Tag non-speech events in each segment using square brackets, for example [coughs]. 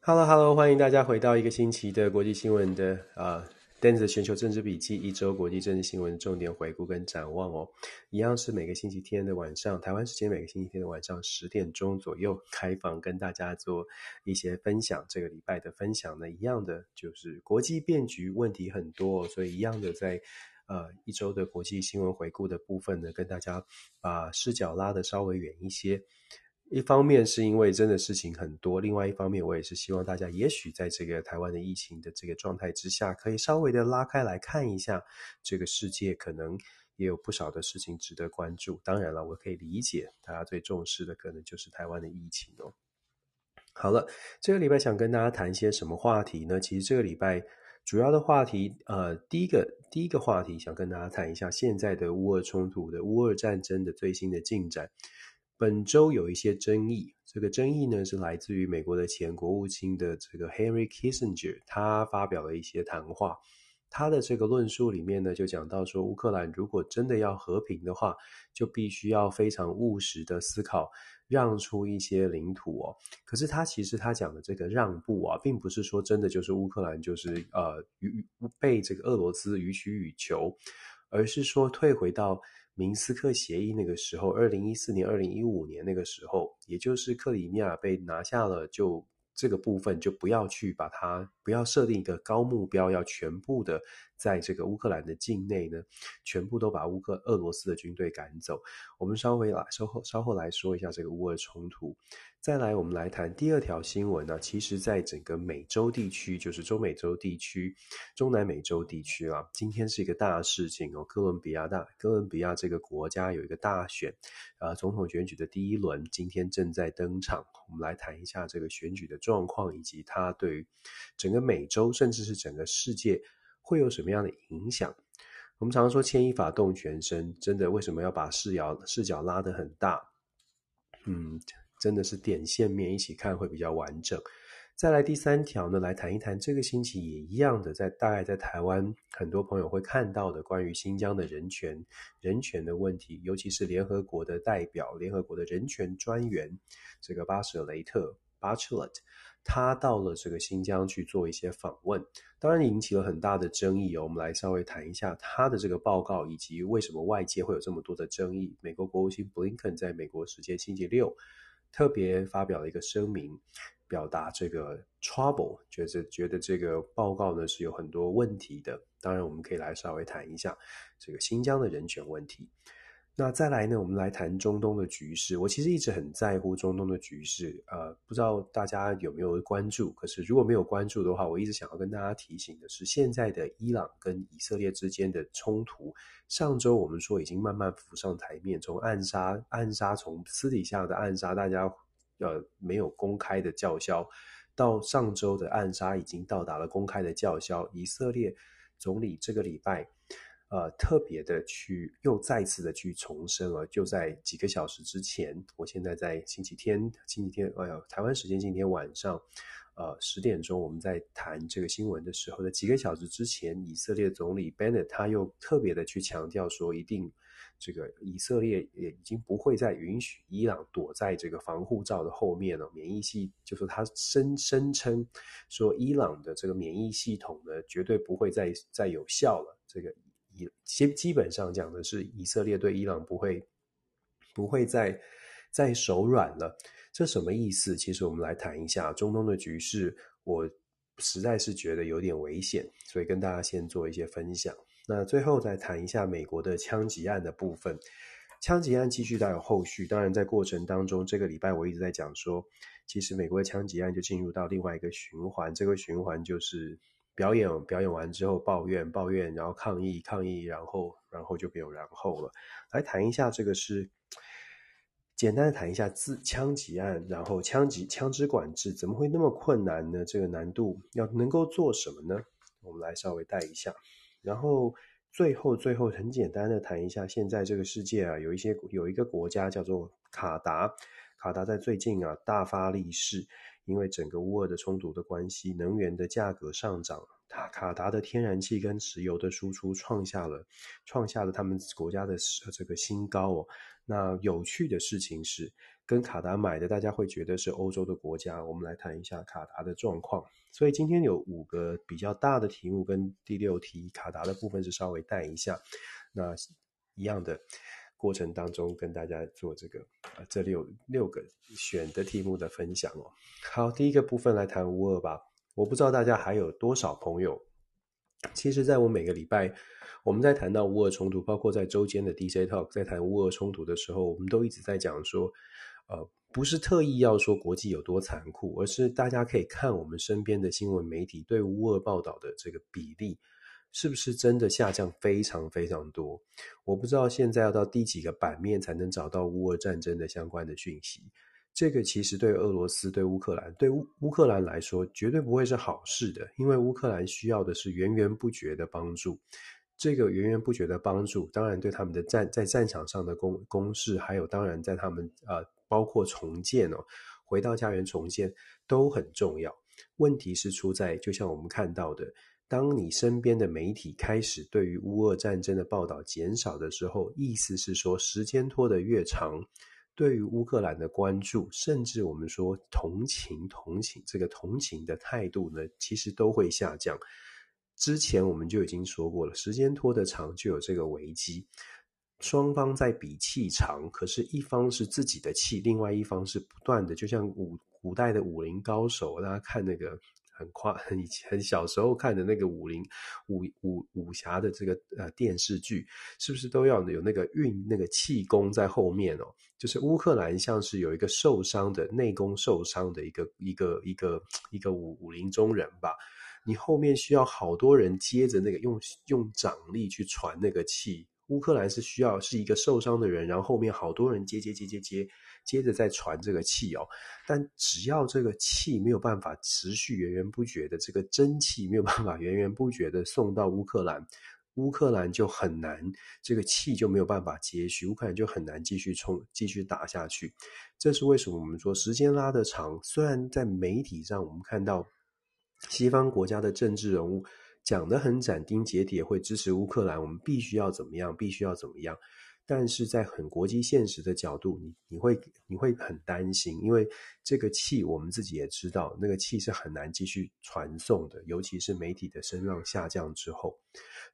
Hello，Hello，欢迎大家回到一个星期的国际新闻的啊。uh,，Dance 全球政治笔记，一周国际政治新闻重点回顾跟展望哦，一样是每个星期天的晚上，台湾时间每个星期天的晚上十点钟左右开放，跟大家做一些分享。这个礼拜的分享呢，一样的就是国际变局问题很多，所以一样的在呃一周的国际新闻回顾的部分呢，跟大家把视角拉得稍微远一些。一方面是因为真的事情很多，另外一方面我也是希望大家，也许在这个台湾的疫情的这个状态之下，可以稍微的拉开来看一下，这个世界可能也有不少的事情值得关注。当然了，我可以理解大家最重视的可能就是台湾的疫情哦。好了，这个礼拜想跟大家谈一些什么话题呢？其实这个礼拜主要的话题，呃，第一个第一个话题想跟大家谈一下现在的乌俄冲突的乌俄战争的最新的进展。本周有一些争议，这个争议呢是来自于美国的前国务卿的这个 Henry Kissinger，他发表了一些谈话。他的这个论述里面呢，就讲到说，乌克兰如果真的要和平的话，就必须要非常务实的思考，让出一些领土哦。可是他其实他讲的这个让步啊，并不是说真的就是乌克兰就是呃被这个俄罗斯予取予求，而是说退回到。明斯克协议那个时候，二零一四年、二零一五年那个时候，也就是克里米亚被拿下了，就这个部分就不要去把它，不要设定一个高目标，要全部的在这个乌克兰的境内呢，全部都把乌克俄罗斯的军队赶走。我们稍微来稍后稍后来说一下这个乌俄冲突。再来，我们来谈第二条新闻呢、其实，在整个美洲地区，就是中美洲地区、中南美洲地区啊，今天是一个大事情哦。哥伦比亚大哥伦比亚这个国家有一个大选，呃，总统选举的第一轮今天正在登场。我们来谈一下这个选举的状况，以及它对于整个美洲，甚至是整个世界会有什么样的影响。我们常常说牵一发动全身，真的为什么要把视角视角拉得很大？嗯。真的是点线面一起看会比较完整。再来第三条呢，来谈一谈这个星期也一样的，在大概在台湾很多朋友会看到的关于新疆的人权人权的问题，尤其是联合国的代表、联合国的人权专员这个巴舍雷特 （Bachlet），他到了这个新疆去做一些访问，当然引起了很大的争议哦。我们来稍微谈一下他的这个报告，以及为什么外界会有这么多的争议。美国国务卿布林肯在美国时间星期六。特别发表了一个声明，表达这个 trouble，觉得觉得这个报告呢是有很多问题的。当然，我们可以来稍微谈一下这个新疆的人权问题。那再来呢，我们来谈中东的局势。我其实一直很在乎中东的局势，呃，不知道大家有没有关注？可是如果没有关注的话，我一直想要跟大家提醒的是，现在的伊朗跟以色列之间的冲突，上周我们说已经慢慢浮上台面，从暗杀、暗杀，从私底下的暗杀，大家呃没有公开的叫嚣，到上周的暗杀已经到达了公开的叫嚣。以色列总理这个礼拜。呃，特别的去又再次的去重申了，就在几个小时之前，我现在在星期天，星期天，哎呀，台湾时间今天晚上，呃，十点钟，我们在谈这个新闻的时候的几个小时之前，以色列总理 Bennett 他又特别的去强调说，一定这个以色列也已经不会再允许伊朗躲在这个防护罩的后面了，免疫系就说他声声称说伊朗的这个免疫系统呢，绝对不会再再有效了，这个。基基本上讲的是，以色列对伊朗不会不会再再手软了。这什么意思？其实我们来谈一下中东的局势，我实在是觉得有点危险，所以跟大家先做一些分享。那最后再谈一下美国的枪击案的部分。枪击案继续到有后续，当然在过程当中，这个礼拜我一直在讲说，其实美国的枪击案就进入到另外一个循环，这个循环就是。表演表演完之后抱怨抱怨，然后抗议抗议，然后然后就没有然后了。来谈一下这个是简单的谈一下自枪击案，然后枪击枪支管制怎么会那么困难呢？这个难度要能够做什么呢？我们来稍微带一下，然后最后最后很简单的谈一下现在这个世界啊，有一些有一个国家叫做卡达，卡达在最近啊大发利市。因为整个乌俄的冲突的关系，能源的价格上涨，卡卡达的天然气跟石油的输出创下了创下了他们国家的这个新高哦。那有趣的事情是，跟卡达买的大家会觉得是欧洲的国家。我们来谈一下卡达的状况。所以今天有五个比较大的题目，跟第六题卡达的部分是稍微带一下。那一样的过程当中，跟大家做这个啊，这里有六个选的题目的分享哦。好，第一个部分来谈乌俄吧。我不知道大家还有多少朋友，其实在我每个礼拜。我们在谈到乌俄冲突，包括在周间的 DJ Talk，在谈乌俄冲突的时候，我们都一直在讲说，呃，不是特意要说国际有多残酷，而是大家可以看我们身边的新闻媒体对乌俄报道的这个比例，是不是真的下降非常非常多？我不知道现在要到第几个版面才能找到乌俄战争的相关的讯息。这个其实对俄罗斯、对乌克兰、对乌乌克兰来说，绝对不会是好事的，因为乌克兰需要的是源源不绝的帮助。这个源源不绝的帮助，当然对他们的战在战场上的攻攻势，还有当然在他们呃，包括重建哦，回到家园重建都很重要。问题是出在，就像我们看到的，当你身边的媒体开始对于乌俄战争的报道减少的时候，意思是说，时间拖得越长，对于乌克兰的关注，甚至我们说同情同情这个同情的态度呢，其实都会下降。之前我们就已经说过了，时间拖得长就有这个危机。双方在比气长，可是一方是自己的气，另外一方是不断的，就像古古代的武林高手，大家看那个很夸 [laughs] 很很小时候看的那个武林武武武侠的这个呃电视剧，是不是都要有那个运那个气功在后面哦？就是乌克兰像是有一个受伤的内功受伤的一个一个一个一个武武林中人吧。你后面需要好多人接着那个用用掌力去传那个气，乌克兰是需要是一个受伤的人，然后后面好多人接接接接接，接着再传这个气哦。但只要这个气没有办法持续源源不绝的这个真气没有办法源源不绝的送到乌克兰，乌克兰就很难，这个气就没有办法接续，乌克兰就很难继续冲继续打下去。这是为什么我们说时间拉得长，虽然在媒体上我们看到。西方国家的政治人物讲得很斩钉截铁，会支持乌克兰，我们必须要怎么样，必须要怎么样。但是在很国际现实的角度，你你会你会很担心，因为这个气我们自己也知道，那个气是很难继续传送的，尤其是媒体的声浪下降之后。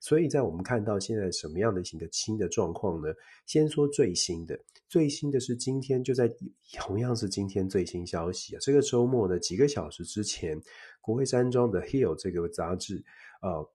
所以在我们看到现在什么样的一个新的状况呢？先说最新的，最新的是今天就在同样是今天最新消息啊，这个周末呢几个小时之前，国会山庄的《Hill》这个杂志，呃，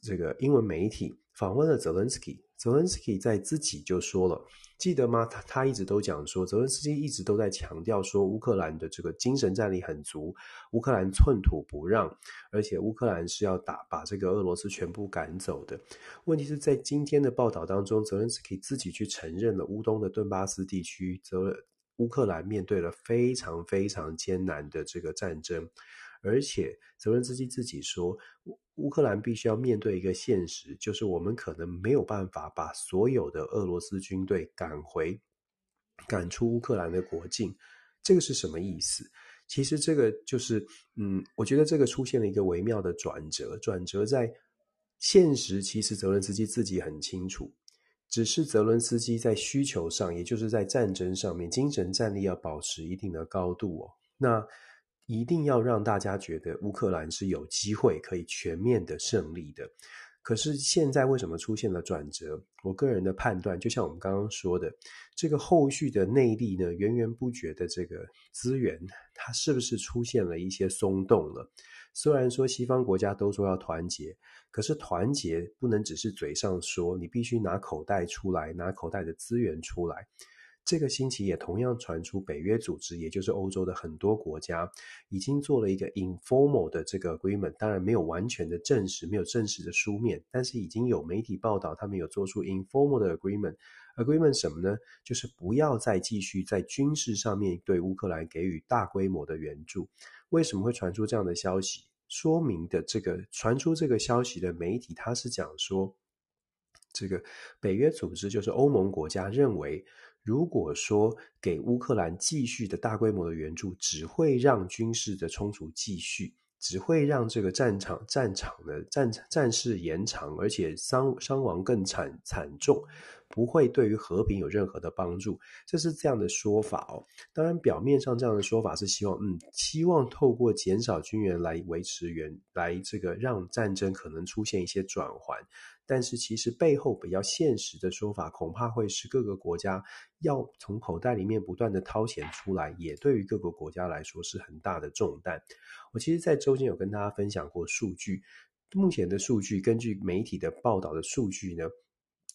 这个英文媒体访问了泽伦斯基。泽伦斯基在自己就说了，记得吗？他他一直都讲说，泽伦斯基一直都在强调说，乌克兰的这个精神战力很足，乌克兰寸土不让，而且乌克兰是要打把这个俄罗斯全部赶走的。问题是在今天的报道当中，泽伦斯基自己去承认了乌东的顿巴斯地区，泽乌克兰面对了非常非常艰难的这个战争。而且泽伦斯基自己说，乌克兰必须要面对一个现实，就是我们可能没有办法把所有的俄罗斯军队赶回、赶出乌克兰的国境。这个是什么意思？其实这个就是，嗯，我觉得这个出现了一个微妙的转折。转折在现实，其实泽伦斯基自己很清楚，只是泽伦斯基在需求上，也就是在战争上面，精神战力要保持一定的高度哦。那。一定要让大家觉得乌克兰是有机会可以全面的胜利的。可是现在为什么出现了转折？我个人的判断，就像我们刚刚说的，这个后续的内力呢，源源不绝的这个资源，它是不是出现了一些松动了？虽然说西方国家都说要团结，可是团结不能只是嘴上说，你必须拿口袋出来，拿口袋的资源出来。这个星期也同样传出北约组织，也就是欧洲的很多国家，已经做了一个 informal 的这个 agreement，当然没有完全的证实，没有正式的书面，但是已经有媒体报道，他们有做出 informal 的 agreement。agreement 什么呢？就是不要再继续在军事上面对乌克兰给予大规模的援助。为什么会传出这样的消息？说明的这个传出这个消息的媒体，他是讲说，这个北约组织就是欧盟国家认为。如果说给乌克兰继续的大规模的援助，只会让军事的冲突继续，只会让这个战场战场的战战事延长，而且伤伤亡更惨惨重。不会对于和平有任何的帮助，这是这样的说法哦。当然，表面上这样的说法是希望，嗯，希望透过减少军援来维持原来这个让战争可能出现一些转圜。但是，其实背后比较现实的说法，恐怕会是各个国家要从口袋里面不断的掏钱出来，也对于各个国家来说是很大的重担。我其实，在周间有跟大家分享过数据，目前的数据，根据媒体的报道的数据呢。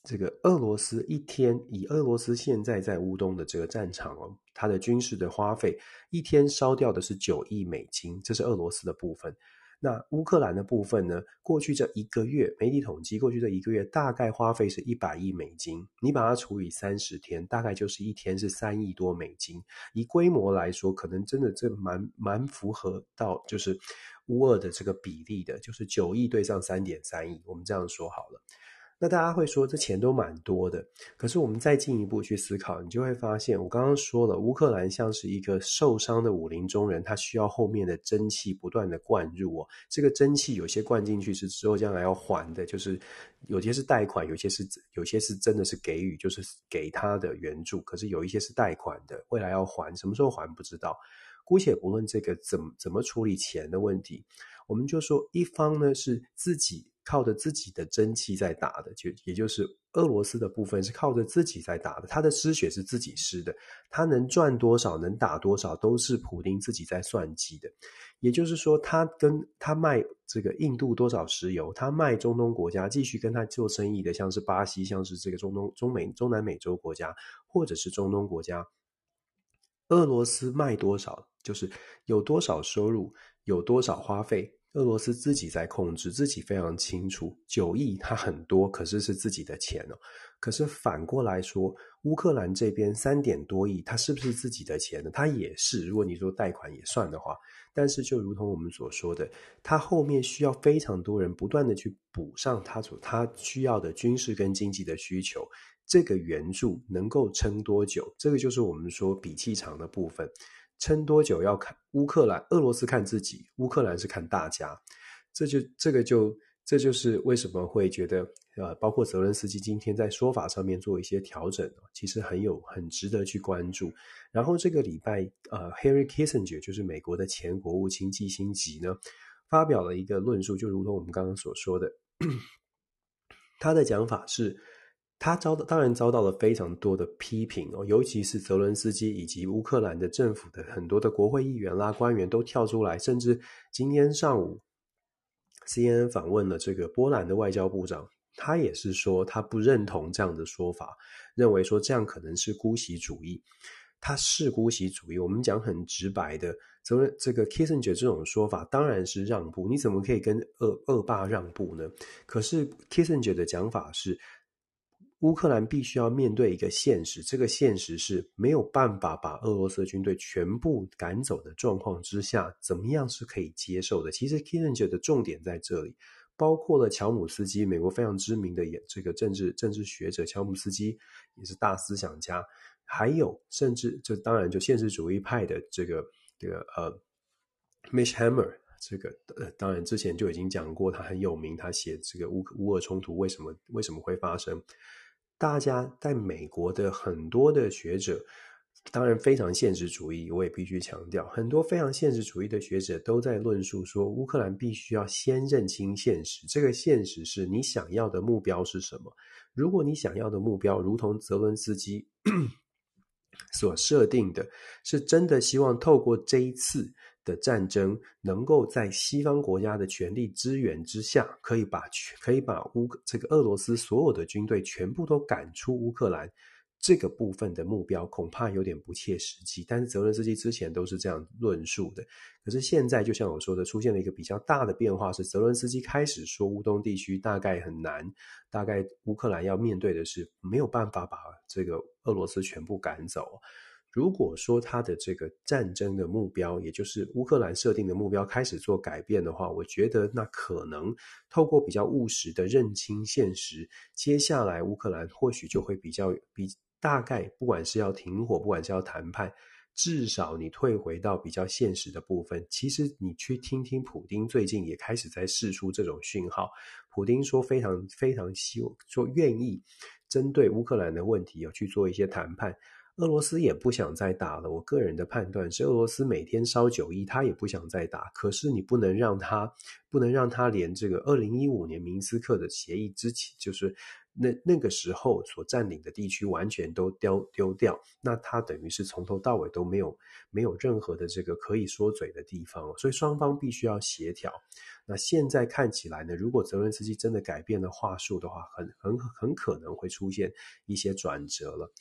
这个俄罗斯一天以俄罗斯现在在乌东的这个战场哦，它的军事的花费一天烧掉的是九亿美金，这是俄罗斯的部分。那乌克兰的部分呢？过去这一个月，媒体统计过去这一个月大概花费是一百亿美金，你把它除以三十天，大概就是一天是三亿多美金。以规模来说，可能真的这蛮蛮符合到就是乌二的这个比例的，就是九亿对上三点三亿，我们这样说好了。那大家会说，这钱都蛮多的，可是我们再进一步去思考，你就会发现，我刚刚说了，乌克兰像是一个受伤的武林中人，他需要后面的真气不断的灌入哦。这个真气有些灌进去是之后将来要还的，就是有些是贷款，有些是有些是真的是给予，就是给他的援助，可是有一些是贷款的，未来要还，什么时候还不知道。姑且不论这个怎么怎么处理钱的问题，我们就说一方呢是自己。靠着自己的真气在打的，就也就是俄罗斯的部分是靠着自己在打的，他的失血是自己失的，他能赚多少，能打多少，都是普丁自己在算计的。也就是说，他跟他卖这个印度多少石油，他卖中东国家继续跟他做生意的，像是巴西，像是这个中东、中美、中南美洲国家，或者是中东国家，俄罗斯卖多少，就是有多少收入，有多少花费。俄罗斯自己在控制，自己非常清楚。九亿它很多，可是是自己的钱哦。可是反过来说，乌克兰这边三点多亿，它是不是自己的钱呢？它也是。如果你说贷款也算的话，但是就如同我们所说的，它后面需要非常多人不断的去补上它所它需要的军事跟经济的需求。这个援助能够撑多久？这个就是我们说比气长的部分。撑多久要看乌克兰，俄罗斯看自己，乌克兰是看大家，这就这个就这就是为什么会觉得呃，包括泽伦斯基今天在说法上面做一些调整，其实很有很值得去关注。然后这个礼拜呃，Henry Kissinger 就是美国的前国务卿基辛吉呢，发表了一个论述，就如同我们刚刚所说的，[coughs] 他的讲法是。他遭到当然遭到了非常多的批评哦，尤其是泽伦斯基以及乌克兰的政府的很多的国会议员啦、官员都跳出来，甚至今天上午，CNN 访问了这个波兰的外交部长，他也是说他不认同这样的说法，认为说这样可能是姑息主义。他是姑息主义，我们讲很直白的，泽伦这个 Kissinger 这种说法当然是让步，你怎么可以跟恶恶霸让步呢？可是 Kissinger 的讲法是。乌克兰必须要面对一个现实，这个现实是没有办法把俄罗斯军队全部赶走的状况之下，怎么样是可以接受的？其实 Kissinger 的重点在这里，包括了乔姆斯基，美国非常知名的这个政治政治学者乔姆斯基也是大思想家，还有甚至这当然就现实主义派的这个这个呃，Mishammer 这个呃当然之前就已经讲过，他很有名，他写这个乌乌俄冲突为什么为什么会发生。大家在美国的很多的学者，当然非常现实主义，我也必须强调，很多非常现实主义的学者都在论述说，乌克兰必须要先认清现实。这个现实是你想要的目标是什么？如果你想要的目标，如同泽伦斯基 [coughs] 所设定的，是真的希望透过这一次。的战争能够在西方国家的全力支援之下，可以把可以把乌这个俄罗斯所有的军队全部都赶出乌克兰，这个部分的目标恐怕有点不切实际。但是泽伦斯基之前都是这样论述的，可是现在就像我说的，出现了一个比较大的变化，是泽伦斯基开始说乌东地区大概很难，大概乌克兰要面对的是没有办法把这个俄罗斯全部赶走。如果说他的这个战争的目标，也就是乌克兰设定的目标开始做改变的话，我觉得那可能透过比较务实的认清现实，接下来乌克兰或许就会比较比大概，不管是要停火，不管是要谈判，至少你退回到比较现实的部分，其实你去听听普丁最近也开始在释出这种讯号。普丁说非常非常希望说愿意针对乌克兰的问题有去做一些谈判。俄罗斯也不想再打了。我个人的判断是，俄罗斯每天烧九亿，他也不想再打。可是你不能让他，不能让他连这个二零一五年明斯克的协议之前，就是那那个时候所占领的地区完全都丢丢掉。那他等于是从头到尾都没有没有任何的这个可以说嘴的地方。所以双方必须要协调。那现在看起来呢，如果泽伦斯基真的改变了话术的话，很很很可能会出现一些转折了。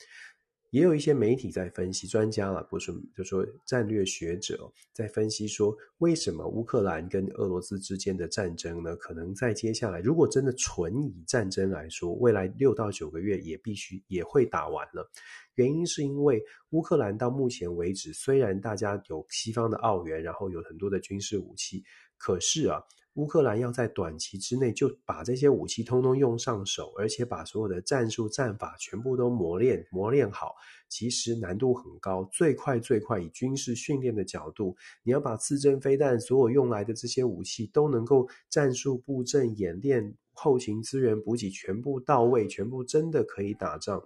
也有一些媒体在分析，专家了，不是就说战略学者在分析说，为什么乌克兰跟俄罗斯之间的战争呢？可能在接下来，如果真的纯以战争来说，未来六到九个月也必须也会打完了。原因是因为乌克兰到目前为止，虽然大家有西方的澳元，然后有很多的军事武器，可是啊。乌克兰要在短期之内就把这些武器通通用上手，而且把所有的战术战法全部都磨练磨练好，其实难度很高。最快最快，以军事训练的角度，你要把刺针飞弹所有用来的这些武器都能够战术布阵演练、后勤资源补给全部到位，全部真的可以打仗。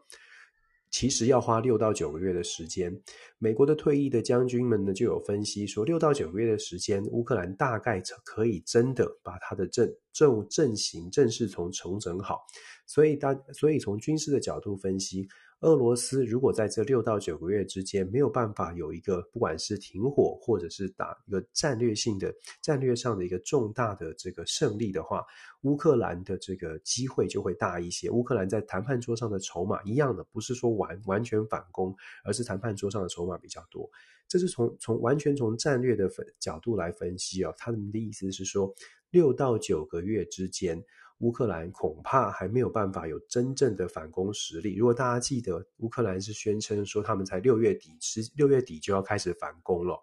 其实要花六到九个月的时间。美国的退役的将军们呢，就有分析说，六到九个月的时间，乌克兰大概可以真的把他的阵阵阵型正式从重整好。所以大，所以从军事的角度分析。俄罗斯如果在这六到九个月之间没有办法有一个不管是停火或者是打一个战略性的战略上的一个重大的这个胜利的话，乌克兰的这个机会就会大一些。乌克兰在谈判桌上的筹码一样的，不是说完完全反攻，而是谈判桌上的筹码比较多。这是从从完全从战略的分角度来分析哦，他们的意思是说六到九个月之间。乌克兰恐怕还没有办法有真正的反攻实力。如果大家记得，乌克兰是宣称说他们才六月底，是六月底就要开始反攻了。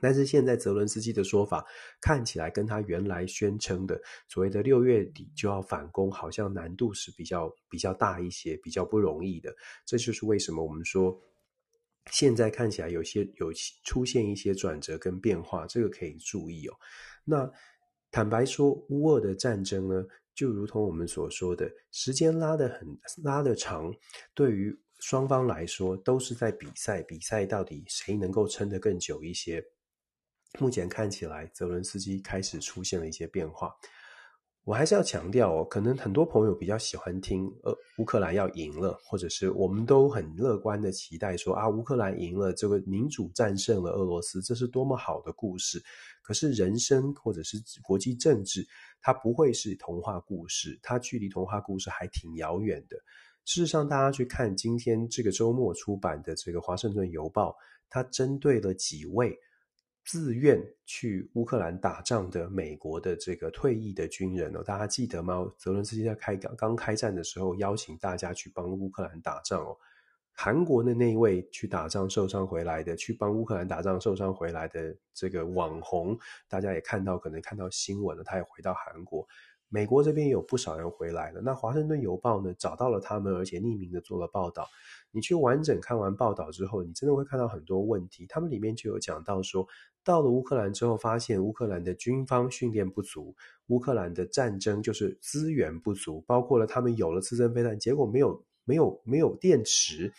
但是现在泽伦斯基的说法看起来跟他原来宣称的所谓的六月底就要反攻，好像难度是比较比较大一些，比较不容易的。这就是为什么我们说现在看起来有些有出现一些转折跟变化，这个可以注意哦。那坦白说，乌俄的战争呢？就如同我们所说的，时间拉得很拉得长，对于双方来说都是在比赛，比赛到底谁能够撑得更久一些。目前看起来，泽伦斯基开始出现了一些变化。我还是要强调哦，可能很多朋友比较喜欢听，呃，乌克兰要赢了，或者是我们都很乐观的期待说啊，乌克兰赢了，这个民主战胜了俄罗斯，这是多么好的故事。可是人生或者是国际政治，它不会是童话故事，它距离童话故事还挺遥远的。事实上，大家去看今天这个周末出版的这个《华盛顿邮报》，它针对了几位。自愿去乌克兰打仗的美国的这个退役的军人哦，大家记得吗？泽伦斯基在开刚刚开战的时候，邀请大家去帮乌克兰打仗哦。韩国的那一位去打仗受伤回来的，去帮乌克兰打仗受伤回来的这个网红，大家也看到，可能看到新闻了，他也回到韩国。美国这边有不少人回来了。那华盛顿邮报呢，找到了他们，而且匿名的做了报道。你去完整看完报道之后，你真的会看到很多问题。他们里面就有讲到说，到了乌克兰之后，发现乌克兰的军方训练不足，乌克兰的战争就是资源不足，包括了他们有了次生飞弹，结果没有。没有没有电池，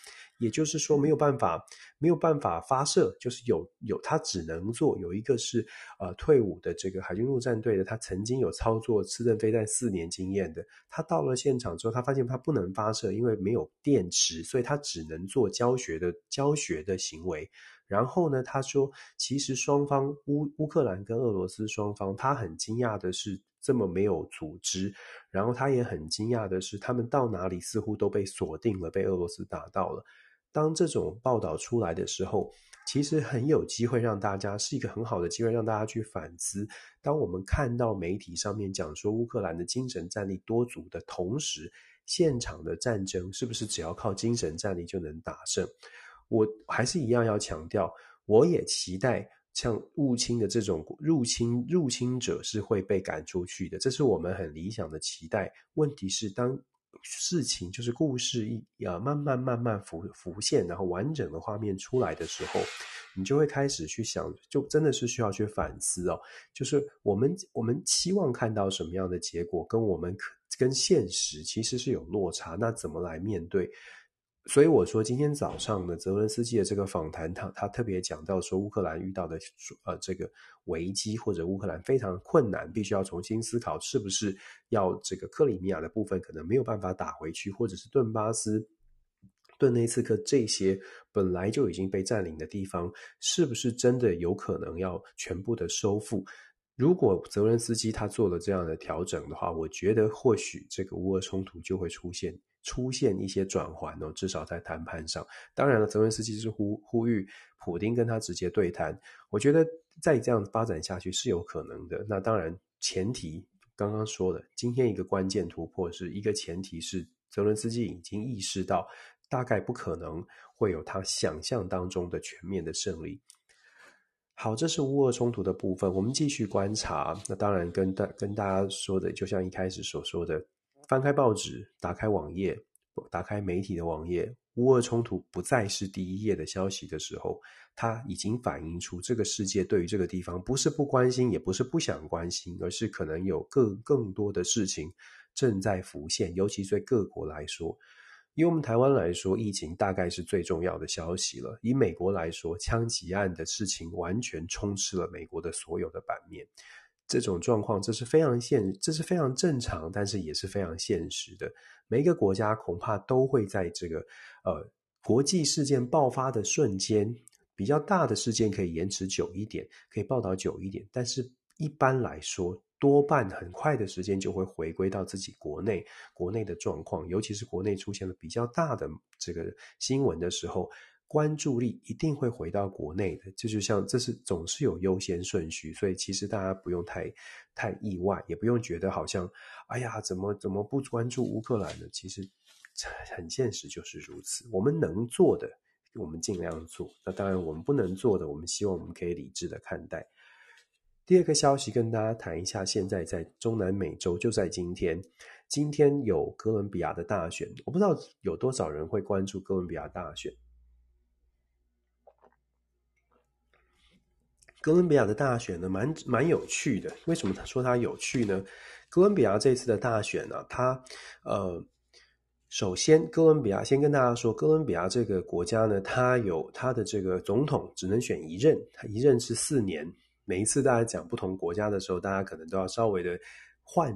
也就是说没有办法没有办法发射，就是有有他只能做有一个是呃退伍的这个海军陆战队的，他曾经有操作刺针飞弹四年经验的，他到了现场之后，他发现他不能发射，因为没有电池，所以他只能做教学的教学的行为。然后呢，他说其实双方乌乌克兰跟俄罗斯双方，他很惊讶的是。这么没有组织，然后他也很惊讶的是，他们到哪里似乎都被锁定了，被俄罗斯打到了。当这种报道出来的时候，其实很有机会让大家是一个很好的机会，让大家去反思。当我们看到媒体上面讲说乌克兰的精神战力多足的同时，现场的战争是不是只要靠精神战力就能打胜？我还是一样要强调，我也期待。像入侵的这种入侵入侵者是会被赶出去的，这是我们很理想的期待。问题是，当事情就是故事一啊慢慢慢慢浮浮现，然后完整的画面出来的时候，你就会开始去想，就真的是需要去反思哦。就是我们我们期望看到什么样的结果，跟我们可跟现实其实是有落差，那怎么来面对？所以我说，今天早上呢，泽伦斯基的这个访谈，他他特别讲到说，乌克兰遇到的呃这个危机，或者乌克兰非常困难，必须要重新思考，是不是要这个克里米亚的部分可能没有办法打回去，或者是顿巴斯、顿内茨克这些本来就已经被占领的地方，是不是真的有可能要全部的收复？如果泽伦斯基他做了这样的调整的话，我觉得或许这个乌俄冲突就会出现。出现一些转圜哦，至少在谈判上。当然了，泽伦斯基是呼呼吁普丁跟他直接对谈。我觉得再这样发展下去是有可能的。那当然，前提刚刚说的，今天一个关键突破是一个前提是泽伦斯基已经意识到，大概不可能会有他想象当中的全面的胜利。好，这是乌俄冲突的部分，我们继续观察。那当然跟大跟大家说的，就像一开始所说的。翻开报纸，打开网页，打开媒体的网页，乌俄冲突不再是第一页的消息的时候，它已经反映出这个世界对于这个地方不是不关心，也不是不想关心，而是可能有更更多的事情正在浮现。尤其对各国来说，以我们台湾来说，疫情大概是最重要的消息了；以美国来说，枪击案的事情完全充斥了美国的所有的版面。这种状况，这是非常现，这是非常正常，但是也是非常现实的。每一个国家恐怕都会在这个呃国际事件爆发的瞬间，比较大的事件可以延迟久一点，可以报道久一点，但是一般来说，多半很快的时间就会回归到自己国内国内的状况，尤其是国内出现了比较大的这个新闻的时候。关注力一定会回到国内的，这就像这是总是有优先顺序，所以其实大家不用太太意外，也不用觉得好像哎呀，怎么怎么不关注乌克兰呢？其实很现实就是如此。我们能做的，我们尽量做。那当然，我们不能做的，我们希望我们可以理智的看待。第二个消息跟大家谈一下，现在在中南美洲，就在今天，今天有哥伦比亚的大选，我不知道有多少人会关注哥伦比亚大选。哥伦比亚的大选呢，蛮蛮有趣的。为什么他说它有趣呢？哥伦比亚这次的大选呢，它呃，首先哥伦比亚先跟大家说，哥伦比亚这个国家呢，它有它的这个总统只能选一任，它一任是四年。每一次大家讲不同国家的时候，大家可能都要稍微的换，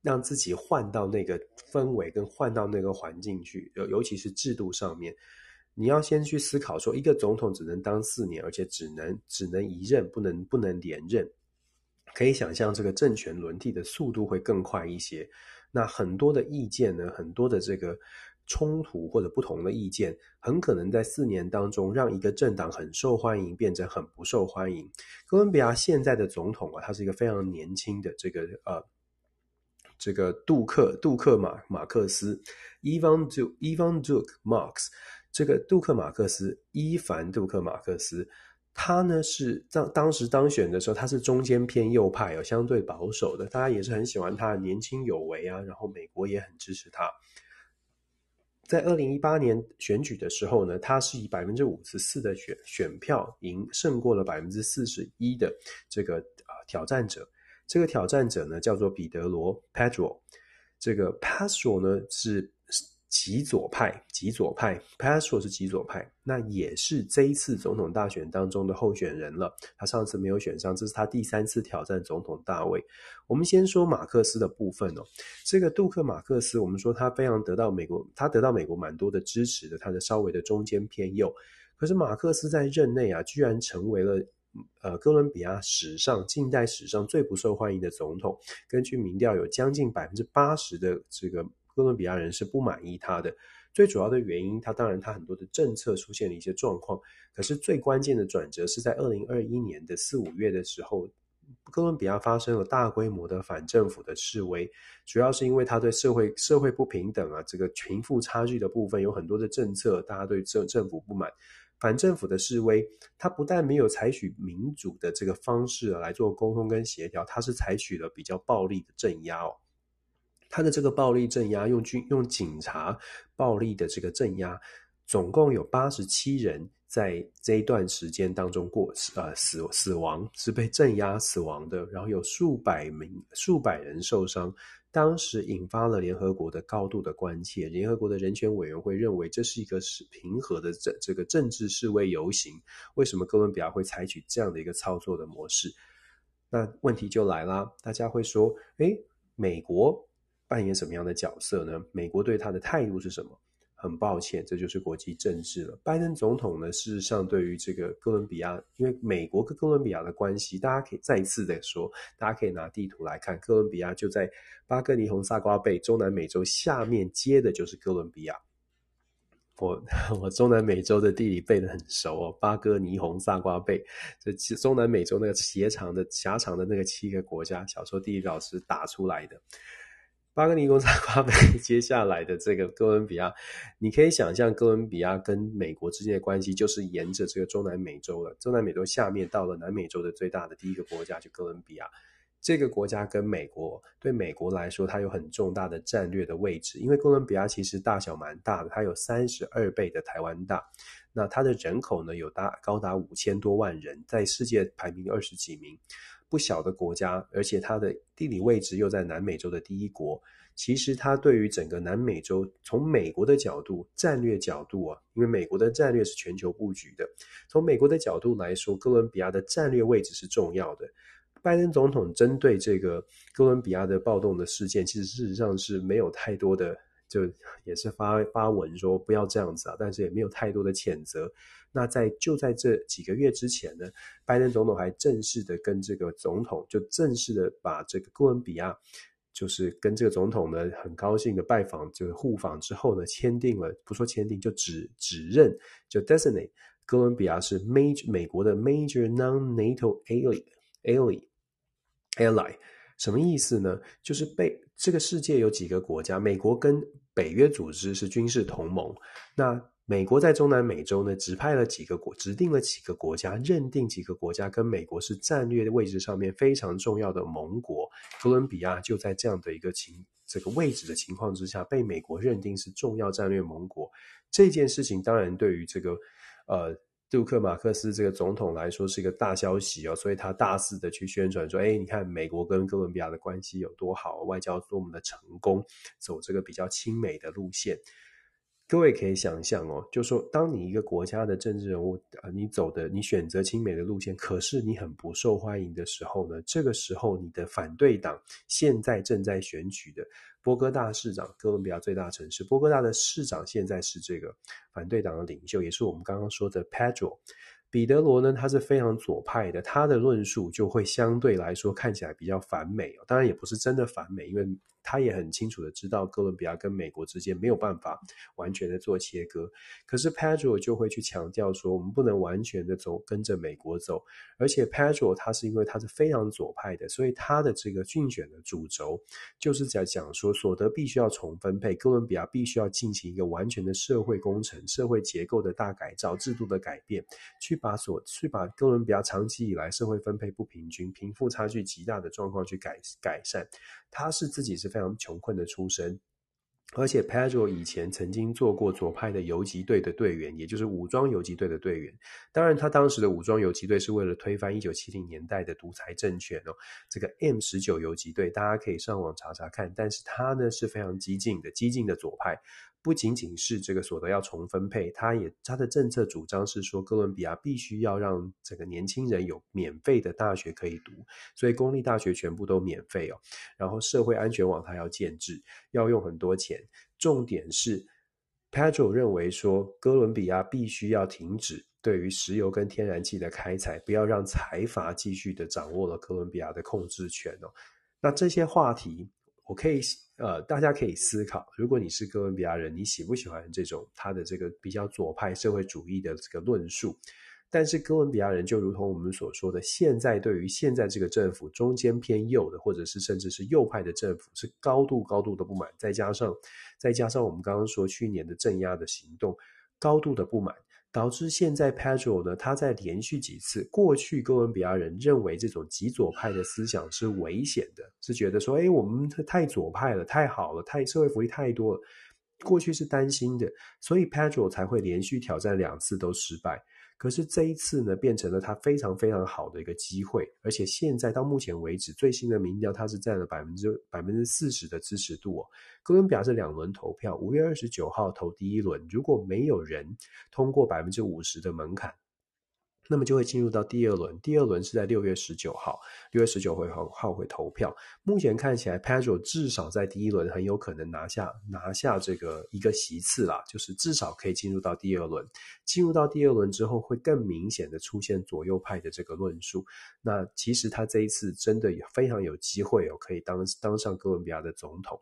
让自己换到那个氛围跟换到那个环境去，尤尤其是制度上面。你要先去思考说，一个总统只能当四年，而且只能只能一任，不能不能连任。可以想象，这个政权轮替的速度会更快一些。那很多的意见呢，很多的这个冲突或者不同的意见，很可能在四年当中让一个政党很受欢迎变成很不受欢迎。哥伦比亚现在的总统啊，他是一个非常年轻的这个呃，这个杜克杜克马马克思，Ivan Du Ivan Duque Marx。这个杜克马克思，伊凡杜克马克思，他呢是当当时当选的时候，他是中间偏右派，有相对保守的，大家也是很喜欢他，年轻有为啊，然后美国也很支持他。在二零一八年选举的时候呢，他是以百分之五十四的选选票赢胜过了百分之四十一的这个啊挑战者。这个挑战者呢叫做彼得罗 Pedro，这个 Pedro 呢是。极左派，极左派，Pedro 是极左派，那也是这一次总统大选当中的候选人了。他上次没有选上，这是他第三次挑战总统大位。我们先说马克思的部分哦，这个杜克马克思，我们说他非常得到美国，他得到美国蛮多的支持的，他的稍微的中间偏右。可是马克思在任内啊，居然成为了呃哥伦比亚史上近代史上最不受欢迎的总统。根据民调，有将近百分之八十的这个。哥伦比亚人是不满意他的，最主要的原因，他当然他很多的政策出现了一些状况，可是最关键的转折是在二零二一年的四五月的时候，哥伦比亚发生了大规模的反政府的示威，主要是因为他对社会社会不平等啊，这个贫富差距的部分有很多的政策，大家对政政府不满，反政府的示威，他不但没有采取民主的这个方式来做沟通跟协调，他是采取了比较暴力的镇压哦。他的这个暴力镇压，用军用警察暴力的这个镇压，总共有八十七人在这一段时间当中过呃死死亡，是被镇压死亡的，然后有数百名数百人受伤。当时引发了联合国的高度的关切，联合国的人权委员会认为这是一个是平和的这这个政治示威游行。为什么哥伦比亚会采取这样的一个操作的模式？那问题就来了，大家会说，诶，美国扮演什么样的角色呢？美国对他的态度是什么？很抱歉，这就是国际政治了。拜登总统呢，事实上对于这个哥伦比亚，因为美国跟哥伦比亚的关系，大家可以再一次的说，大家可以拿地图来看，哥伦比亚就在巴哥尼红萨瓜贝，中南美洲下面接的就是哥伦比亚。我 [laughs] 我中南美洲的地理背得很熟哦，巴哥尼红萨瓜贝，这中南美洲那个狭长的狭长的那个七个国家，小时候地理老师打出来的。巴哥尼红萨瓜贝接下来的这个哥伦比亚，你可以想象哥伦比亚跟美国之间的关系，就是沿着这个中南美洲了。中南美洲下面到了南美洲的最大的第一个国家，就哥伦比亚。这个国家跟美国，对美国来说，它有很重大的战略的位置，因为哥伦比亚其实大小蛮大的，它有三十二倍的台湾大。那它的人口呢，有达高达五千多万人，在世界排名二十几名。不小的国家，而且它的地理位置又在南美洲的第一国。其实它对于整个南美洲，从美国的角度、战略角度啊，因为美国的战略是全球布局的。从美国的角度来说，哥伦比亚的战略位置是重要的。拜登总统针对这个哥伦比亚的暴动的事件，其实事实上是没有太多的，就也是发发文说不要这样子啊，但是也没有太多的谴责。那在就在这几个月之前呢，拜登总统还正式的跟这个总统就正式的把这个哥伦比亚，就是跟这个总统呢很高兴的拜访，就是互访之后呢，签订了不说签订就指指认就 designate 哥伦比亚是 major 美国的 major non-NATO ally ally ally 什么意思呢？就是被这个世界有几个国家，美国跟北约组织是军事同盟，那。美国在中南美洲呢，指派了几个国，指定了几个国家，认定几个国家跟美国是战略的位置上面非常重要的盟国。哥伦比亚就在这样的一个情这个位置的情况之下，被美国认定是重要战略盟国。这件事情当然对于这个呃杜克马克斯这个总统来说是一个大消息哦，所以他大肆的去宣传说，哎，你看美国跟哥伦比亚的关系有多好，外交多么的成功，走这个比较亲美的路线。各位可以想象哦，就说当你一个国家的政治人物啊，你走的你选择亲美的路线，可是你很不受欢迎的时候呢，这个时候你的反对党现在正在选举的波哥大市长，哥伦比亚最大城市波哥大的市长现在是这个反对党的领袖，也是我们刚刚说的 Pedro。彼得罗呢，他是非常左派的，他的论述就会相对来说看起来比较反美哦，当然也不是真的反美，因为。他也很清楚的知道哥伦比亚跟美国之间没有办法完全的做切割，可是 Pedro 就会去强调说，我们不能完全的走跟着美国走，而且 Pedro 他是因为他是非常左派的，所以他的这个竞选的主轴就是在讲说，所得必须要重分配，哥伦比亚必须要进行一个完全的社会工程、社会结构的大改造、制度的改变，去把所去把哥伦比亚长期以来社会分配不平均、贫富差距极大的状况去改改善。他是自己是非非常穷困的出身，而且 Pedro 以前曾经做过左派的游击队的队员，也就是武装游击队的队员。当然，他当时的武装游击队是为了推翻一九七零年代的独裁政权哦。这个 M 十九游击队，大家可以上网查查看。但是他呢是非常激进的，激进的左派。不仅仅是这个所得要重分配，他也他的政策主张是说，哥伦比亚必须要让这个年轻人有免费的大学可以读，所以公立大学全部都免费哦。然后社会安全网他要建制，要用很多钱。重点是，Pedro 认为说，哥伦比亚必须要停止对于石油跟天然气的开采，不要让财阀继续的掌握了哥伦比亚的控制权哦。那这些话题。我可以，呃，大家可以思考，如果你是哥伦比亚人，你喜不喜欢这种他的这个比较左派社会主义的这个论述？但是哥伦比亚人就如同我们所说的，现在对于现在这个政府中间偏右的，或者是甚至是右派的政府，是高度高度的不满，再加上再加上我们刚刚说去年的镇压的行动，高度的不满。导致现在 Pedro 呢，他在连续几次，过去哥伦比亚人认为这种极左派的思想是危险的，是觉得说，哎，我们太左派了，太好了，太社会福利太多了，过去是担心的，所以 Pedro 才会连续挑战两次都失败。可是这一次呢，变成了他非常非常好的一个机会，而且现在到目前为止最新的民调，他是占了百分之百分之四十的支持度哦。哥伦比亚是两轮投票，五月二十九号投第一轮，如果没有人通过百分之五十的门槛。那么就会进入到第二轮，第二轮是在六月十九号，六月十九号号会投票。目前看起来，Pedro 至少在第一轮很有可能拿下拿下这个一个席次啦，就是至少可以进入到第二轮。进入到第二轮之后，会更明显的出现左右派的这个论述。那其实他这一次真的也非常有机会哦，可以当当上哥伦比亚的总统。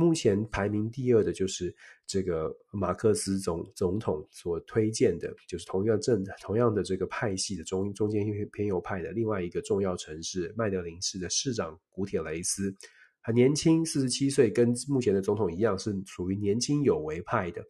目前排名第二的就是这个马克思总总统所推荐的，就是同样政同样的这个派系的中中间偏右派的另外一个重要城市麦德林市的市长古铁雷斯，很年轻，四十七岁，跟目前的总统一样，是属于年轻有为派的。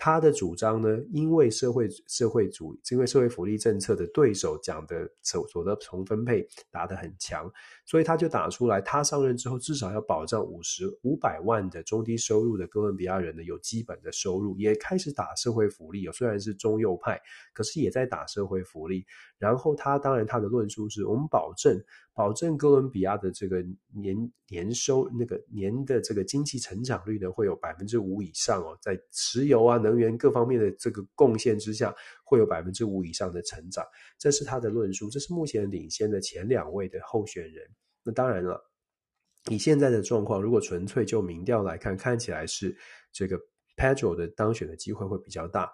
他的主张呢，因为社会社会主义，因为社会福利政策的对手讲的所所得重分配打得很强，所以他就打出来，他上任之后至少要保障五十五百万的中低收入的哥伦比亚人呢有基本的收入，也开始打社会福利。虽然是中右派，可是也在打社会福利。然后他当然他的论述是我们保证。保证哥伦比亚的这个年年收那个年的这个经济成长率呢，会有百分之五以上哦，在石油啊、能源各方面的这个贡献之下，会有百分之五以上的成长。这是他的论述，这是目前领先的前两位的候选人。那当然了，以现在的状况，如果纯粹就民调来看，看起来是这个 Pedro 的当选的机会会比较大。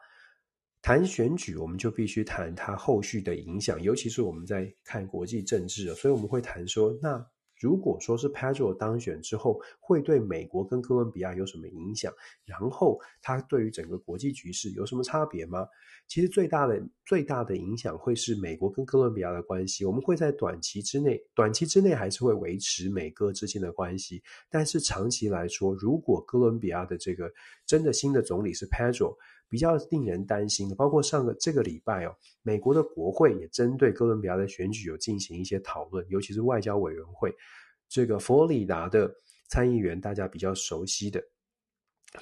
谈选举，我们就必须谈它后续的影响，尤其是我们在看国际政治，所以我们会谈说，那如果说是 Pedro 当选之后，会对美国跟哥伦比亚有什么影响？然后它对于整个国际局势有什么差别吗？其实最大的最大的影响会是美国跟哥伦比亚的关系，我们会在短期之内，短期之内还是会维持美哥之间的关系，但是长期来说，如果哥伦比亚的这个真的新的总理是 Pedro。比较令人担心的，包括上个这个礼拜哦，美国的国会也针对哥伦比亚的选举有进行一些讨论，尤其是外交委员会。这个佛罗里达的参议员，大家比较熟悉的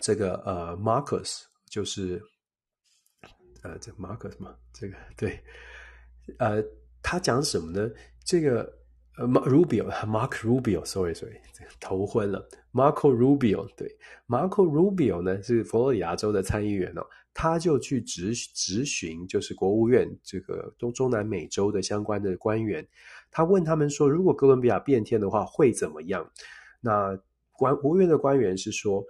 这个呃，Marcus 就是呃，这 Marcus 嘛，这个对，呃，他讲什么呢？这个。呃，Rubio，Mark Rubio，sorry，sorry，[laughs] [laughs] 头昏了。Marco Rubio，对，Marco Rubio 呢是佛罗里达州的参议员哦，他就去质质询，就是国务院这个中中南美洲的相关的官员，他问他们说，如果哥伦比亚变天的话会怎么样？那官国务院的官员是说。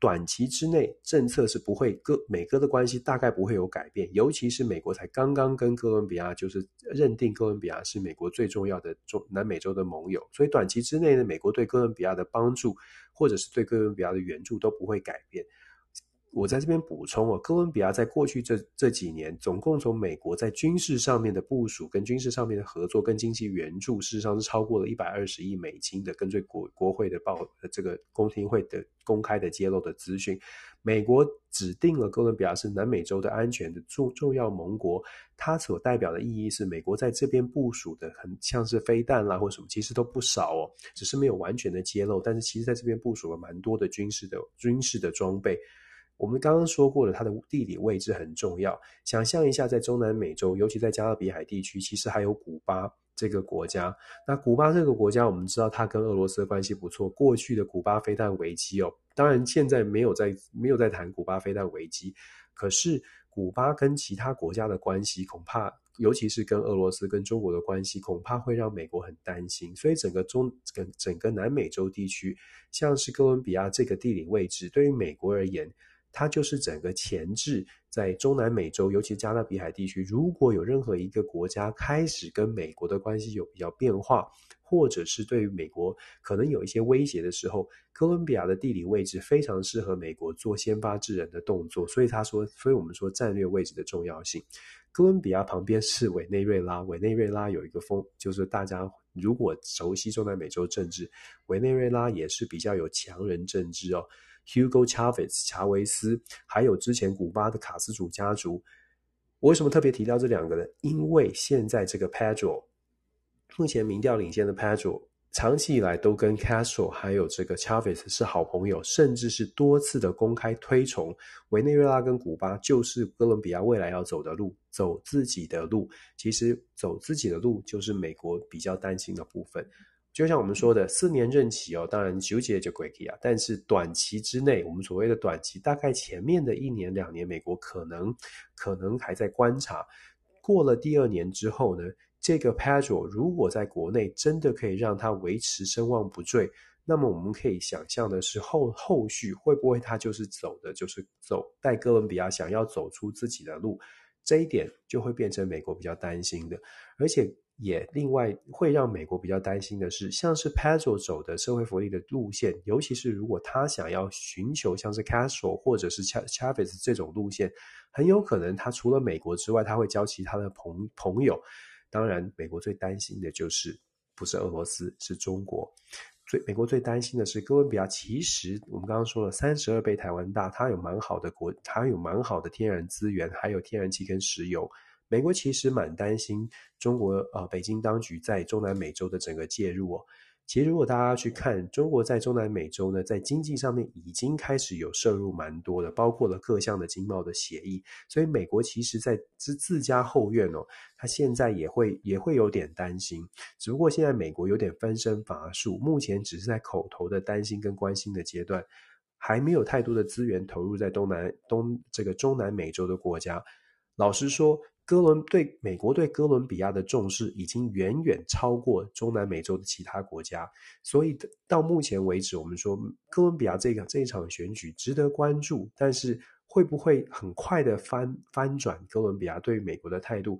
短期之内，政策是不会哥美哥的关系大概不会有改变，尤其是美国才刚刚跟哥伦比亚就是认定哥伦比亚是美国最重要的中南美洲的盟友，所以短期之内呢，美国对哥伦比亚的帮助或者是对哥伦比亚的援助都不会改变。我在这边补充哦，哥伦比亚在过去这这几年，总共从美国在军事上面的部署、跟军事上面的合作、跟经济援助，事实上是超过了一百二十亿美金的。根据国国会的报，这个公听会的公开的揭露的资讯，美国指定了哥伦比亚是南美洲的安全的重重要盟国，它所代表的意义是，美国在这边部署的很像是飞弹啦或什么，其实都不少哦，只是没有完全的揭露。但是其实在这边部署了蛮多的军事的军事的装备。我们刚刚说过了，它的地理位置很重要。想象一下，在中南美洲，尤其在加勒比海地区，其实还有古巴这个国家。那古巴这个国家，我们知道它跟俄罗斯的关系不错。过去的古巴飞弹危机哦，当然现在没有在没有在谈古巴飞弹危机。可是古巴跟其他国家的关系，恐怕尤其是跟俄罗斯跟中国的关系，恐怕会让美国很担心。所以整个中整整个南美洲地区，像是哥伦比亚这个地理位置，对于美国而言，它就是整个前置在中南美洲，尤其加勒比海地区，如果有任何一个国家开始跟美国的关系有比较变化，或者是对于美国可能有一些威胁的时候，哥伦比亚的地理位置非常适合美国做先发制人的动作。所以他说，所以我们说战略位置的重要性。哥伦比亚旁边是委内瑞拉，委内瑞拉有一个风，就是大家如果熟悉中南美洲政治，委内瑞拉也是比较有强人政治哦。Hugo Chavez 查维斯，还有之前古巴的卡斯楚家族，我为什么特别提到这两个呢？因为现在这个 Pedro，目前民调领先的 Pedro，长期以来都跟 Castro 还有这个 Chavez 是好朋友，甚至是多次的公开推崇委内瑞拉跟古巴就是哥伦比亚未来要走的路，走自己的路。其实走自己的路就是美国比较担心的部分。就像我们说的，四年任期哦，当然纠结就归去啊。但是短期之内，我们所谓的短期，大概前面的一年两年，美国可能可能还在观察。过了第二年之后呢，这个 Pedro 如果在国内真的可以让他维持声望不坠，那么我们可以想象的是后后续会不会他就是走的，就是走带哥伦比亚想要走出自己的路，这一点就会变成美国比较担心的，而且。也另外会让美国比较担心的是，像是 Pedro 走的社会福利的路线，尤其是如果他想要寻求像是 Castro 或者是 Chavez 这种路线，很有可能他除了美国之外，他会交其他的朋朋友。当然，美国最担心的就是不是俄罗斯，是中国。最美国最担心的是哥伦比亚，其实我们刚刚说了，三十二倍台湾大，它有蛮好的国，它有蛮好的天然资源，还有天然气跟石油。美国其实蛮担心中国，呃，北京当局在中南美洲的整个介入哦。其实如果大家去看中国在中南美洲呢，在经济上面已经开始有涉入蛮多的，包括了各项的经贸的协议。所以美国其实在自自家后院哦，他现在也会也会有点担心。只不过现在美国有点分身乏术，目前只是在口头的担心跟关心的阶段，还没有太多的资源投入在东南东这个中南美洲的国家。老实说。哥伦对美国对哥伦比亚的重视已经远远超过中南美洲的其他国家，所以到目前为止，我们说哥伦比亚这个这一场选举值得关注，但是会不会很快的翻翻转哥伦比亚对美国的态度？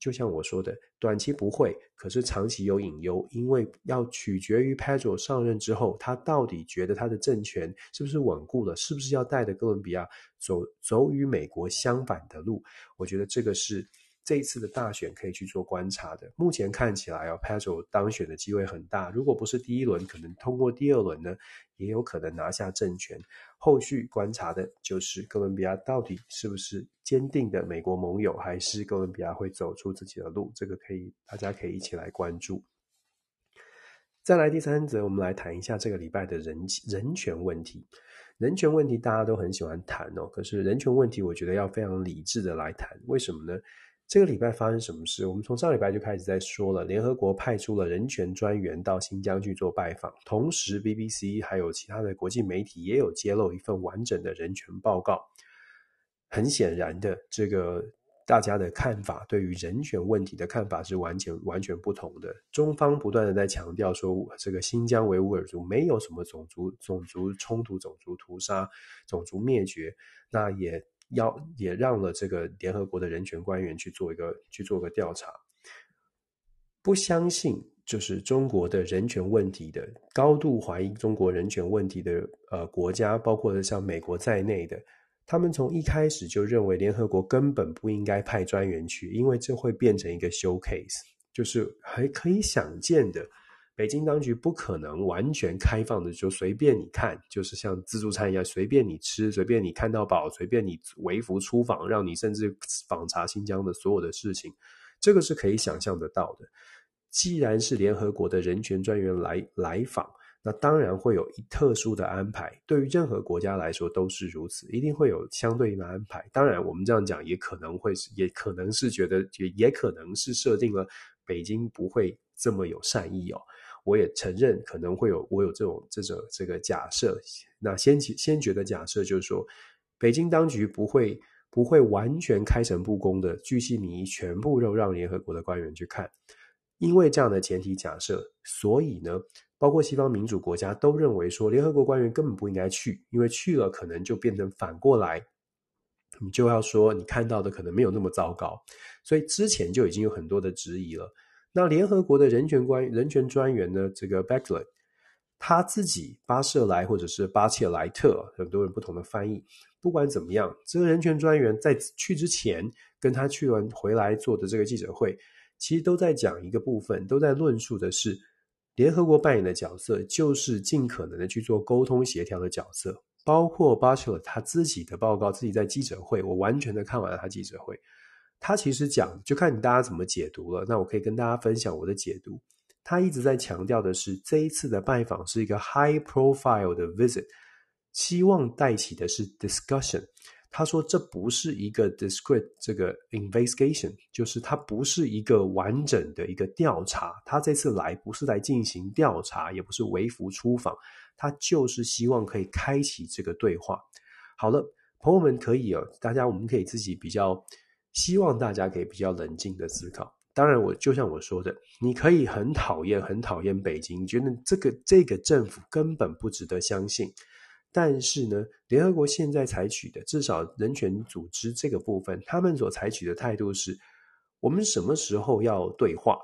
就像我说的，短期不会，可是长期有隐忧，因为要取决于 Pedro 上任之后，他到底觉得他的政权是不是稳固了，是不是要带着哥伦比亚走走与美国相反的路？我觉得这个是。这一次的大选可以去做观察的，目前看起来哦，Pedro 当选的机会很大。如果不是第一轮，可能通过第二轮呢，也有可能拿下政权。后续观察的就是哥伦比亚到底是不是坚定的美国盟友，还是哥伦比亚会走出自己的路？这个可以，大家可以一起来关注。再来第三则，我们来谈一下这个礼拜的人人权问题。人权问题大家都很喜欢谈哦，可是人权问题，我觉得要非常理智的来谈。为什么呢？这个礼拜发生什么事？我们从上礼拜就开始在说了，联合国派出了人权专员到新疆去做拜访，同时 BBC 还有其他的国际媒体也有揭露一份完整的人权报告。很显然的，这个大家的看法对于人权问题的看法是完全完全不同的。中方不断的在强调说，这个新疆维吾尔族没有什么种族种族冲突、种族屠杀、种族灭绝，那也。要也让了这个联合国的人权官员去做一个去做个调查，不相信就是中国的人权问题的高度怀疑中国人权问题的呃国家，包括像美国在内的，他们从一开始就认为联合国根本不应该派专员去，因为这会变成一个 showcase，就是还可以想见的。北京当局不可能完全开放的，就随便你看，就是像自助餐一样，随便你吃，随便你看到饱，随便你微服出访，让你甚至访查新疆的所有的事情，这个是可以想象得到的。既然是联合国的人权专员来来访，那当然会有一特殊的安排，对于任何国家来说都是如此，一定会有相对应的安排。当然，我们这样讲也可能会是，也可能是觉得，也也可能是设定了北京不会这么有善意哦。我也承认可能会有我有这种这种这个假设，那先先决的假设就是说，北京当局不会不会完全开诚布公的巨细靡遗全部都让联合国的官员去看，因为这样的前提假设，所以呢，包括西方民主国家都认为说，联合国官员根本不应该去，因为去了可能就变成反过来，你就要说你看到的可能没有那么糟糕，所以之前就已经有很多的质疑了。那联合国的人权官人权专员呢？这个 Bachelet 他自己巴舍莱或者是巴切莱特，很多人不同的翻译。不管怎么样，这个人权专员在去之前，跟他去完回来做的这个记者会，其实都在讲一个部分，都在论述的是联合国扮演的角色，就是尽可能的去做沟通协调的角色。包括巴切莱他自己的报告，自己在记者会，我完全的看完了他记者会。他其实讲，就看你大家怎么解读了。那我可以跟大家分享我的解读。他一直在强调的是，这一次的拜访是一个 high profile 的 visit，希望带起的是 discussion。他说这不是一个 discrete 这个 investigation，就是它不是一个完整的一个调查。他这次来不是来进行调查，也不是微服出访，他就是希望可以开启这个对话。好了，朋友们可以哦，大家我们可以自己比较，希望大家可以比较冷静的思考。当然，我就像我说的，你可以很讨厌很讨厌北京，你觉得这个这个政府根本不值得相信。但是呢，联合国现在采取的至少人权组织这个部分，他们所采取的态度是：我们什么时候要对话？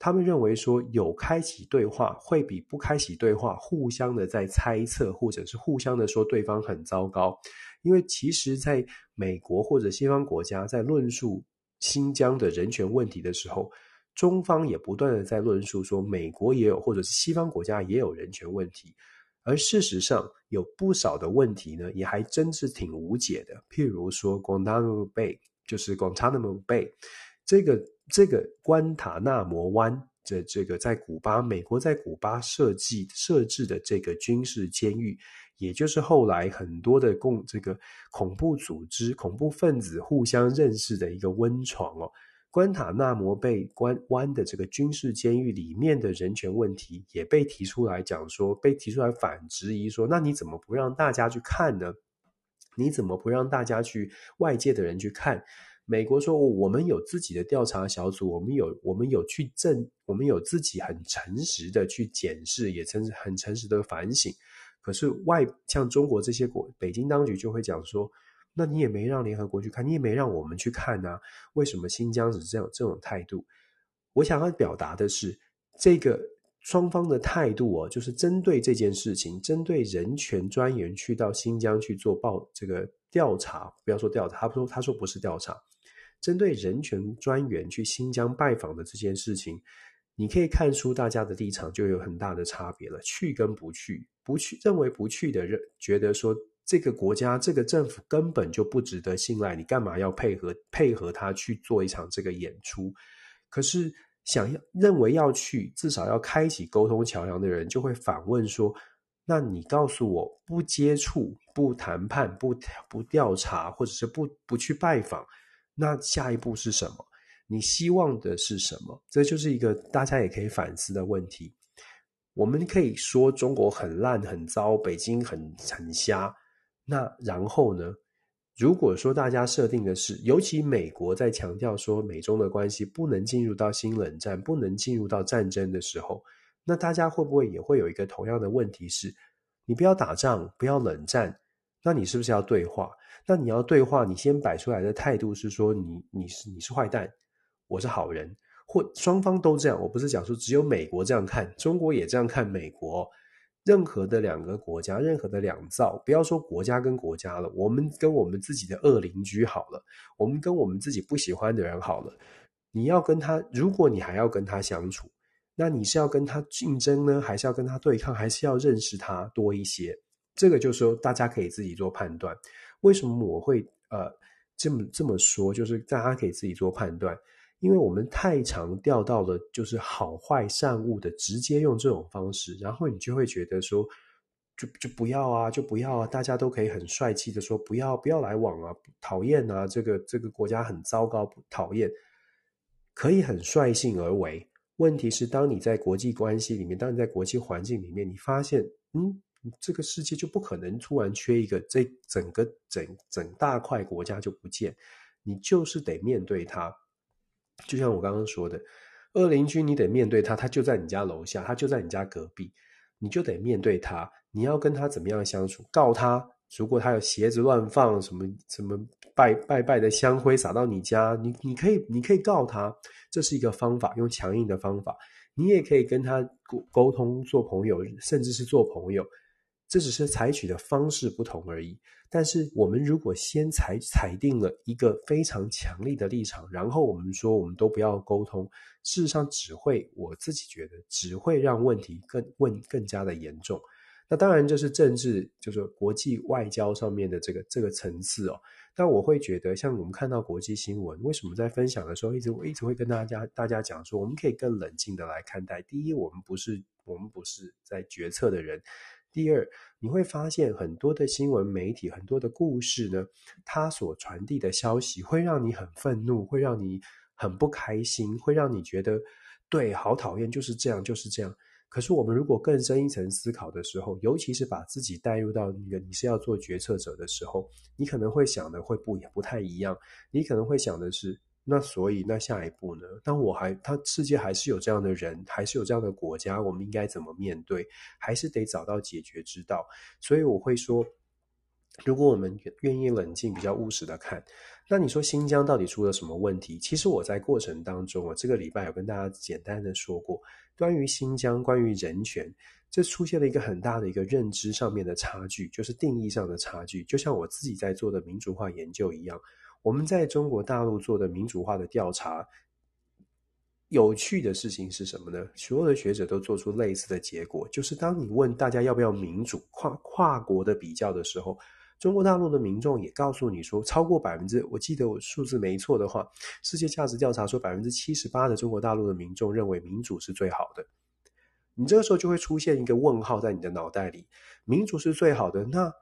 他们认为说，有开启对话会比不开启对话，互相的在猜测，或者是互相的说对方很糟糕。因为其实，在美国或者西方国家在论述新疆的人权问题的时候，中方也不断的在论述说，美国也有，或者是西方国家也有人权问题。而事实上，有不少的问题呢，也还真是挺无解的。譬如说，Guantanamo Bay，就是 Guantanamo Bay，这个这个关塔纳摩湾的这个在古巴，美国在古巴设计设置的这个军事监狱，也就是后来很多的共这个恐怖组织、恐怖分子互相认识的一个温床哦。关塔纳摩被关湾的这个军事监狱里面的人权问题也被提出来讲说，被提出来反质疑说，那你怎么不让大家去看呢？你怎么不让大家去外界的人去看？美国说，我们有自己的调查小组，我们有我们有去证，我们有自己很诚实的去检视，也诚很诚实的反省。可是外像中国这些国，北京当局就会讲说。那你也没让联合国去看，你也没让我们去看啊？为什么新疆是这样这种态度？我想要表达的是，这个双方的态度哦，就是针对这件事情，针对人权专员去到新疆去做报这个调查，不要说调查，他说他说不是调查，针对人权专员去新疆拜访的这件事情，你可以看出大家的立场就有很大的差别了，去跟不去，不去认为不去的人觉得说。这个国家，这个政府根本就不值得信赖，你干嘛要配合配合他去做一场这个演出？可是想要认为要去，至少要开启沟通桥梁的人，就会反问说：那你告诉我，不接触、不谈判、不不调查，或者是不不去拜访，那下一步是什么？你希望的是什么？这就是一个大家也可以反思的问题。我们可以说中国很烂、很糟，北京很很瞎。那然后呢？如果说大家设定的是，尤其美国在强调说美中的关系不能进入到新冷战，不能进入到战争的时候，那大家会不会也会有一个同样的问题是：你不要打仗，不要冷战，那你是不是要对话？那你要对话，你先摆出来的态度是说你你是你是坏蛋，我是好人，或双方都这样。我不是讲说只有美国这样看，中国也这样看美国。任何的两个国家，任何的两造，不要说国家跟国家了，我们跟我们自己的恶邻居好了，我们跟我们自己不喜欢的人好了，你要跟他，如果你还要跟他相处，那你是要跟他竞争呢，还是要跟他对抗，还是要认识他多一些？这个就是说，大家可以自己做判断。为什么我会呃这么这么说？就是大家可以自己做判断。因为我们太常掉到了就是好坏善恶的直接用这种方式，然后你就会觉得说，就就不要啊，就不要啊，大家都可以很帅气的说不要不要来往啊，讨厌啊，这个这个国家很糟糕，讨厌，可以很率性而为。问题是，当你在国际关系里面，当你在国际环境里面，你发现，嗯，这个世界就不可能突然缺一个，这整个整整大块国家就不见，你就是得面对它。就像我刚刚说的，恶邻居你得面对他，他就在你家楼下，他就在你家隔壁，你就得面对他。你要跟他怎么样相处？告他，如果他有鞋子乱放，什么什么拜拜拜的香灰洒到你家，你你可以你可以告他，这是一个方法，用强硬的方法。你也可以跟他沟沟通，做朋友，甚至是做朋友。这只是采取的方式不同而已。但是，我们如果先采采定了一个非常强力的立场，然后我们说我们都不要沟通，事实上只会，我自己觉得只会让问题更问更加的严重。那当然，这是政治，就是国际外交上面的这个这个层次哦。但我会觉得，像我们看到国际新闻，为什么在分享的时候，一直我一直会跟大家大家讲说，我们可以更冷静的来看待。第一，我们不是我们不是在决策的人；第二，你会发现很多的新闻媒体，很多的故事呢，它所传递的消息会让你很愤怒，会让你很不开心，会让你觉得对，好讨厌，就是这样，就是这样。可是，我们如果更深一层思考的时候，尤其是把自己带入到那个你是要做决策者的时候，你可能会想的会不也不太一样。你可能会想的是，那所以那下一步呢？当我还他世界还是有这样的人，还是有这样的国家，我们应该怎么面对？还是得找到解决之道。所以我会说，如果我们愿意冷静、比较务实的看。那你说新疆到底出了什么问题？其实我在过程当中啊，这个礼拜有跟大家简单的说过，关于新疆，关于人权，这出现了一个很大的一个认知上面的差距，就是定义上的差距。就像我自己在做的民主化研究一样，我们在中国大陆做的民主化的调查，有趣的事情是什么呢？所有的学者都做出类似的结果，就是当你问大家要不要民主跨跨国的比较的时候。中国大陆的民众也告诉你说，超过百分之，我记得我数字没错的话，世界价值调查说百分之七十八的中国大陆的民众认为民主是最好的。你这个时候就会出现一个问号在你的脑袋里，民主是最好的，那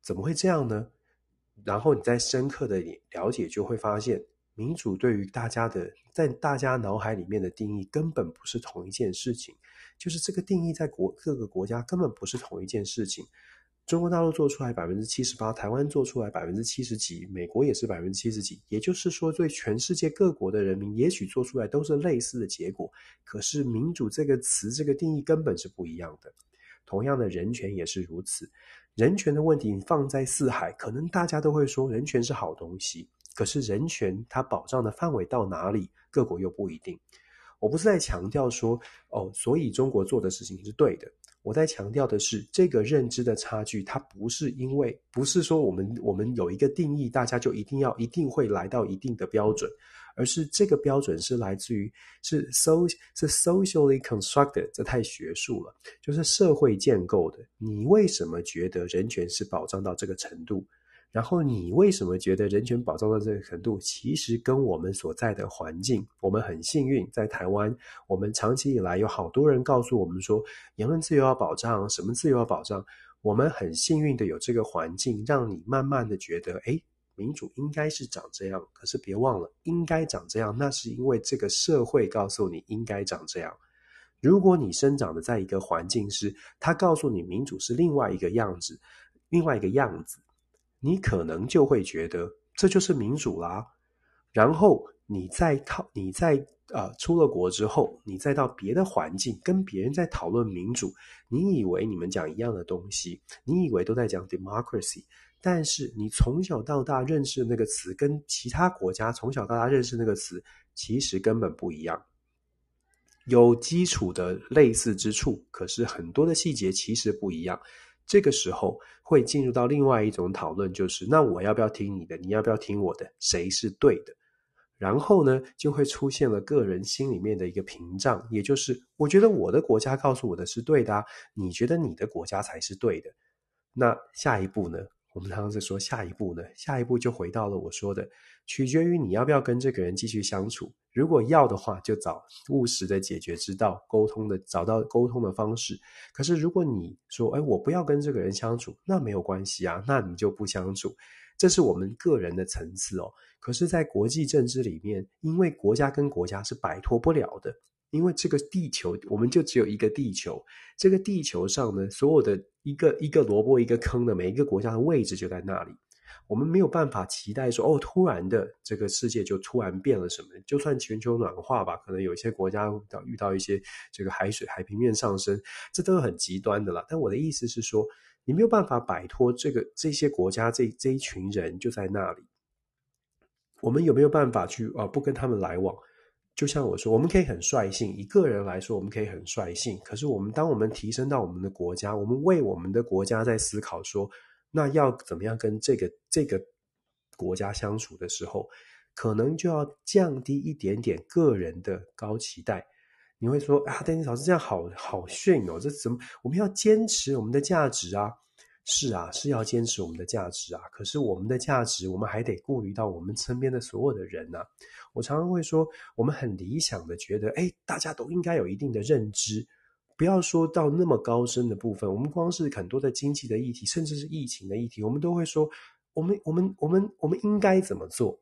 怎么会这样呢？然后你再深刻的了解，就会发现民主对于大家的，在大家脑海里面的定义根本不是同一件事情，就是这个定义在国各个国家根本不是同一件事情。中国大陆做出来百分之七十八，台湾做出来百分之七十几，美国也是百分之七十几。也就是说，对全世界各国的人民，也许做出来都是类似的结果。可是，民主这个词，这个定义根本是不一样的。同样的，人权也是如此。人权的问题放在四海，可能大家都会说人权是好东西。可是，人权它保障的范围到哪里，各国又不一定。我不是在强调说，哦，所以中国做的事情是对的。我在强调的是，这个认知的差距，它不是因为不是说我们我们有一个定义，大家就一定要一定会来到一定的标准，而是这个标准是来自于是 so 是 socially constructed，这太学术了，就是社会建构的。你为什么觉得人权是保障到这个程度？然后你为什么觉得人权保障到这个程度？其实跟我们所在的环境，我们很幸运，在台湾，我们长期以来有好多人告诉我们说，言论自由要保障，什么自由要保障。我们很幸运的有这个环境，让你慢慢的觉得，诶，民主应该是长这样。可是别忘了，应该长这样，那是因为这个社会告诉你应该长这样。如果你生长的在一个环境是，他告诉你民主是另外一个样子，另外一个样子。你可能就会觉得这就是民主啦，然后你再靠你再呃出了国之后，你再到别的环境跟别人在讨论民主，你以为你们讲一样的东西，你以为都在讲 democracy，但是你从小到大认识的那个词跟其他国家从小到大认识那个词其实根本不一样，有基础的类似之处，可是很多的细节其实不一样。这个时候会进入到另外一种讨论，就是那我要不要听你的？你要不要听我的？谁是对的？然后呢，就会出现了个人心里面的一个屏障，也就是我觉得我的国家告诉我的是对的啊，你觉得你的国家才是对的。那下一步呢？我们常常在说下一步呢，下一步就回到了我说的，取决于你要不要跟这个人继续相处。如果要的话，就找务实的解决之道，沟通的找到沟通的方式。可是如果你说，哎，我不要跟这个人相处，那没有关系啊，那你就不相处。这是我们个人的层次哦。可是，在国际政治里面，因为国家跟国家是摆脱不了的。因为这个地球，我们就只有一个地球。这个地球上呢，所有的一个一个萝卜一个坑的每一个国家的位置就在那里。我们没有办法期待说，哦，突然的这个世界就突然变了什么。就算全球暖化吧，可能有一些国家遇到遇到一些这个海水海平面上升，这都是很极端的了。但我的意思是说，你没有办法摆脱这个这些国家这这一群人就在那里。我们有没有办法去啊，不跟他们来往？就像我说，我们可以很率性，一个人来说，我们可以很率性。可是，我们当我们提升到我们的国家，我们为我们的国家在思考说，那要怎么样跟这个这个国家相处的时候，可能就要降低一点点个人的高期待。你会说啊，丹尼老师这样好好炫哦，这怎么？我们要坚持我们的价值啊。是啊，是要坚持我们的价值啊。可是我们的价值，我们还得顾虑到我们身边的所有的人呐、我常常会说，我们很理想的觉得，哎，大家都应该有一定的认知，不要说到那么高深的部分。我们光是很多的经济的议题，甚至是疫情的议题，我们都会说，我们我们我们我们应该怎么做？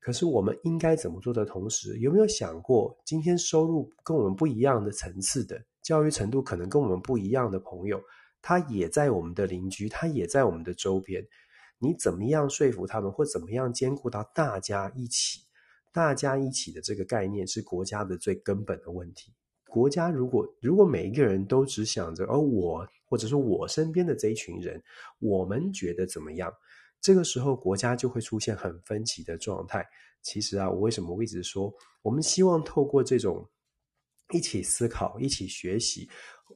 可是我们应该怎么做的同时，有没有想过，今天收入跟我们不一样的层次的，教育程度可能跟我们不一样的朋友？他也在我们的邻居，他也在我们的周边。你怎么样说服他们，或怎么样兼顾到大家一起？大家一起的这个概念是国家的最根本的问题。国家如果如果每一个人都只想着，而我或者说我身边的这一群人，我们觉得怎么样？这个时候国家就会出现很分歧的状态。其实啊，我为什么我一直说，我们希望透过这种一起思考、一起学习。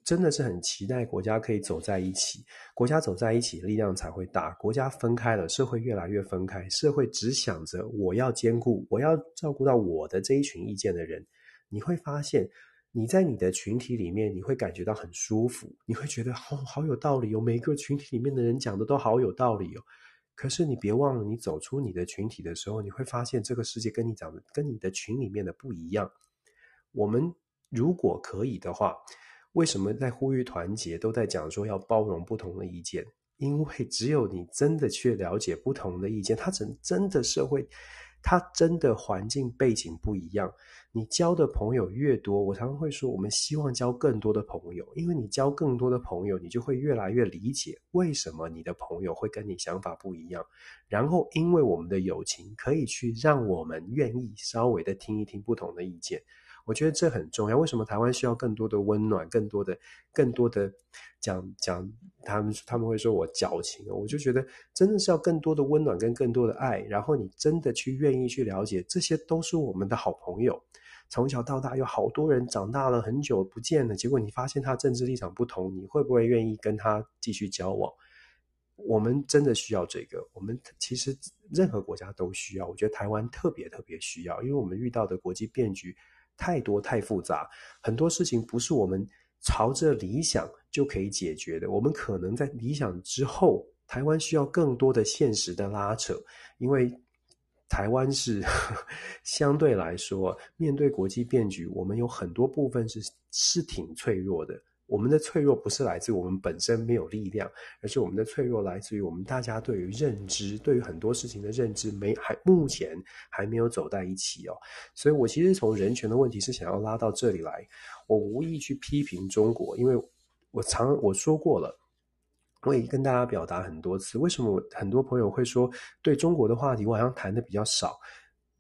真的是很期待国家可以走在一起，国家走在一起，力量才会大。国家分开了，社会越来越分开，社会只想着我要兼顾，我要照顾到我的这一群意见的人。你会发现，你在你的群体里面，你会感觉到很舒服，你会觉得哦，好有道理哦，每个群体里面的人讲的都好有道理哦。可是你别忘了，你走出你的群体的时候，你会发现这个世界跟你讲的、跟你的群里面的不一样。我们如果可以的话。为什么在呼吁团结，都在讲说要包容不同的意见？因为只有你真的去了解不同的意见，它真真的社会，他真的环境背景不一样。你交的朋友越多，我常常会说，我们希望交更多的朋友，因为你交更多的朋友，你就会越来越理解为什么你的朋友会跟你想法不一样。然后，因为我们的友情，可以去让我们愿意稍微的听一听不同的意见。我觉得这很重要。为什么台湾需要更多的温暖，更多的、更多的讲讲？他们他们会说我矫情，我就觉得真的是要更多的温暖跟更多的爱。然后你真的去愿意去了解，这些都是我们的好朋友。从小到大有好多人长大了很久不见了，结果你发现他政治立场不同，你会不会愿意跟他继续交往？我们真的需要这个。我们其实任何国家都需要，我觉得台湾特别特别需要，因为我们遇到的国际变局。太多太复杂，很多事情不是我们朝着理想就可以解决的。我们可能在理想之后，台湾需要更多的现实的拉扯，因为台湾是 [laughs] 相对来说，面对国际变局，我们有很多部分是是挺脆弱的。我们的脆弱不是来自于我们本身没有力量，而是我们的脆弱来自于我们大家对于认知，对于很多事情的认知没还目前还没有走在一起哦。所以我其实从人权的问题是想要拉到这里来，我无意去批评中国，因为我常我说过了，我也跟大家表达很多次，为什么我很多朋友会说对中国的话题我好像谈的比较少。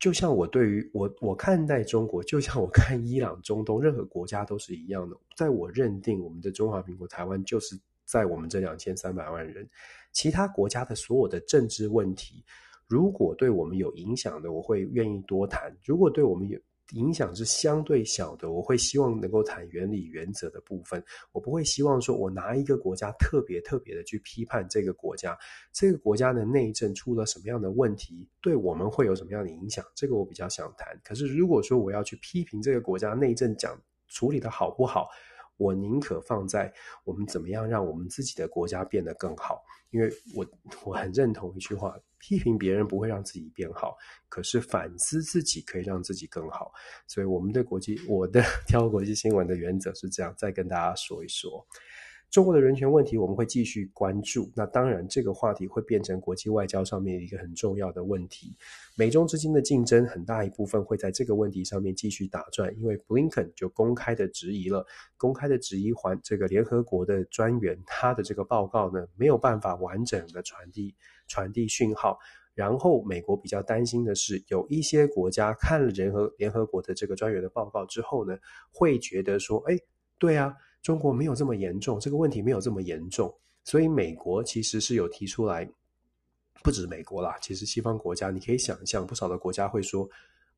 就像我对于我我看待中国，就像我看伊朗、中东任何国家都是一样的。在我认定我们的中华民国台湾就是在我们这两千三百万人，其他国家的所有的政治问题，如果对我们有影响的，我会愿意多谈；如果对我们有影响是相对小的，我会希望能够谈原理原则的部分。我不会希望说我拿一个国家特别特别的去批判这个国家，这个国家的内政出了什么样的问题，对我们会有什么样的影响，这个我比较想谈。可是如果说我要去批评这个国家内政讲处理的好不好，我宁可放在我们怎么样让我们自己的国家变得更好，因为我我很认同一句话。批评别人不会让自己变好，可是反思自己可以让自己更好。所以我们的国际，我的 [laughs] 挑国际新闻的原则是这样，再跟大家说一说。中国的人权问题，我们会继续关注。那当然，这个话题会变成国际外交上面一个很重要的问题。美中之间的竞争很大一部分会在这个问题上面继续打转，因为布林肯就公开的质疑了，公开的质疑还这个联合国的专员，他的这个报告呢，没有办法完整的传递传递讯号。然后美国比较担心的是，有一些国家看了联合联合国的这个专员的报告之后呢，会觉得说，哎，对啊。中国没有这么严重，这个问题没有这么严重，所以美国其实是有提出来，不止美国啦，其实西方国家你可以想象，不少的国家会说：“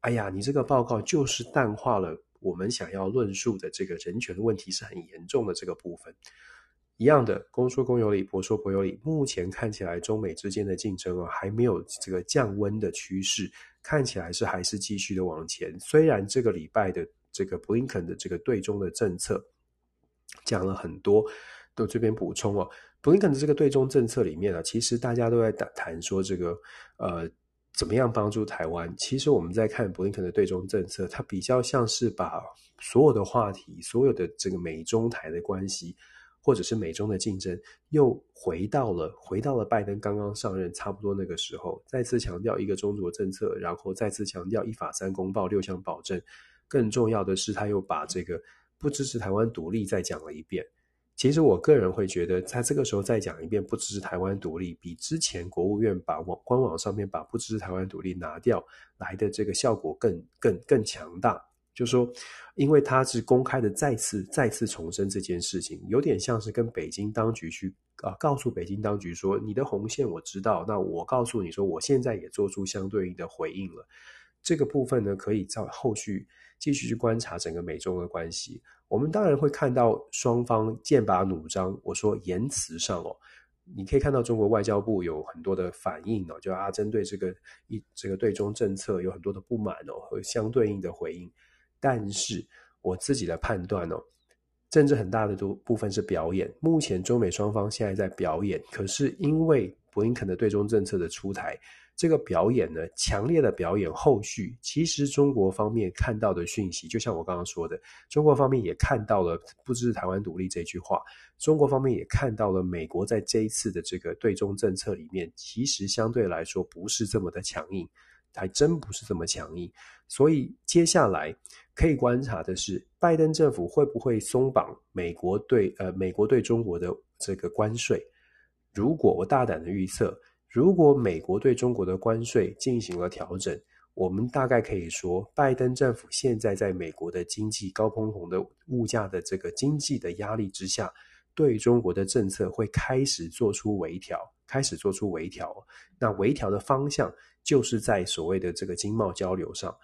哎呀，你这个报告就是淡化了我们想要论述的这个人权问题是很严重的这个部分。”一样的，公说公有理，婆说婆有理。目前看起来，中美之间的竞争啊，还没有这个降温的趋势，看起来是还是继续的往前。虽然这个礼拜的这个布林肯的这个对中的政策。讲了很多，都这边补充哦。布林肯的这个对中政策里面呢、啊，其实大家都在谈说这个呃。怎么样帮助台湾？其实我们在看布林肯的对中政策，它比较像是把所有的话题、所有的这个美中台的关系，或者是美中的竞争，又回到了回到了拜登刚刚上任差不多那个时候，再次强调一个中国政策，然后再次强调一法三公报六项保证。更重要的是，他又把这个不支持台湾独立再讲了一遍。其实我个人会觉得，在这个时候再讲一遍不支持台湾独立，比之前国务院把网官网上面把不支持台湾独立拿掉来的这个效果更更更强大。就说，因为他是公开的再次再次重申这件事情，有点像是跟北京当局去啊告诉北京当局说，你的红线我知道，那我告诉你说，我现在也做出相对应的回应了。这个部分呢，可以在后续继续去观察整个美中的关系。我们当然会看到双方剑拔弩张。我说言辞上哦，你可以看到中国外交部有很多的反应哦，就啊针对这个一这个对中政策有很多的不满哦和相对应的回应。但是我自己的判断哦，政治很大的部部分是表演。目前中美双方现在在表演，可是因为布林肯的对中政策的出台。这个表演呢，强烈的表演后续，其实中国方面看到的讯息，就像我刚刚说的，中国方面也看到了不支持台湾独立这句话，中国方面也看到了美国在这一次的这个对中政策里面，其实相对来说不是这么的强硬，还真不是这么强硬。所以接下来可以观察的是，拜登政府会不会松绑美国对呃美国对中国的这个关税？如果我大胆的预测。如果美国对中国的关税进行了调整，我们大概可以说，拜登政府现在在美国的经济高通膨的物价的这个经济的压力之下，对中国的政策会开始做出微调，开始做出微调。那微调的方向就是在所谓的这个经贸交流上，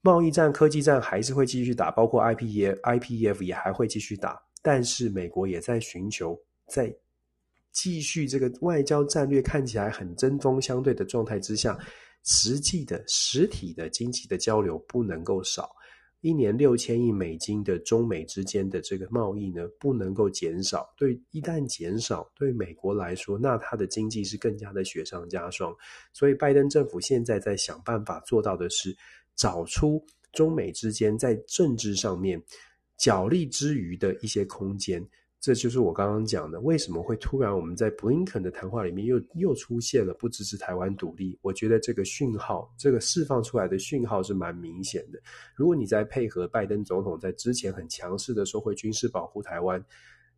贸易战、科技战还是会继续打，包括 IPEF、IPEF 也还会继续打，但是美国也在寻求在。继续这个外交战略看起来很针锋相对的状态之下，实际的实体的经济的交流不能够少。一年六千亿美金的中美之间的这个贸易呢，不能够减少。对，一旦减少，对美国来说，那它的经济是更加的雪上加霜。所以，拜登政府现在在想办法做到的是，找出中美之间在政治上面角力之余的一些空间。这就是我刚刚讲的，为什么会突然我们在布林肯的谈话里面又又出现了不支持台湾独立？我觉得这个讯号，这个释放出来的讯号是蛮明显的。如果你在配合拜登总统在之前很强势的说会军事保护台湾，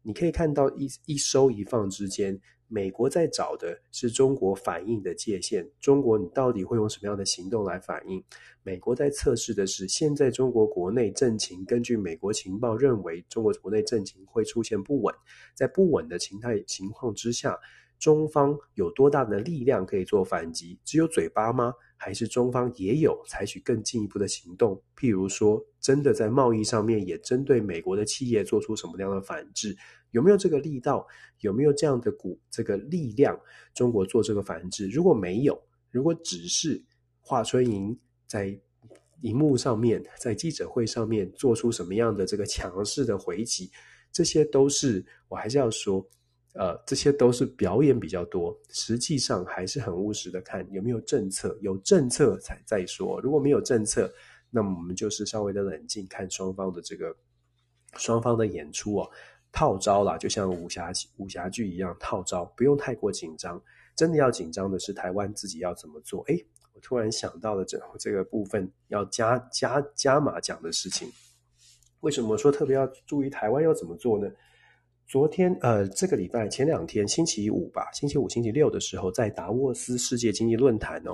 你可以看到一一收一放之间。美国在找的是中国反应的界限，中国你到底会用什么样的行动来反应？美国在测试的是现在中国国内政情，根据美国情报认为，中国国内政情会出现不稳，在不稳的情态情况之下，中方有多大的力量可以做反击？只有嘴巴吗？还是中方也有采取更进一步的行动？譬如说，真的在贸易上面也针对美国的企业做出什么样的反制？有没有这个力道？有没有这样的股这个力量？中国做这个反制，如果没有，如果只是华春莹在荧幕上面，在记者会上面做出什么样的这个强势的回击，这些都是我还是要说，呃，这些都是表演比较多，实际上还是很务实的看有没有政策，有政策才再说。如果没有政策，那么我们就是稍微的冷静，看双方的这个双方的演出哦。套招啦，就像武侠武侠剧一样套招，不用太过紧张。真的要紧张的是台湾自己要怎么做？诶，我突然想到了这这个部分要加加加码讲的事情。为什么说特别要注意台湾要怎么做呢？昨天呃，这个礼拜前两天星期五吧，星期五、星期六的时候，在达沃斯世界经济论坛呢，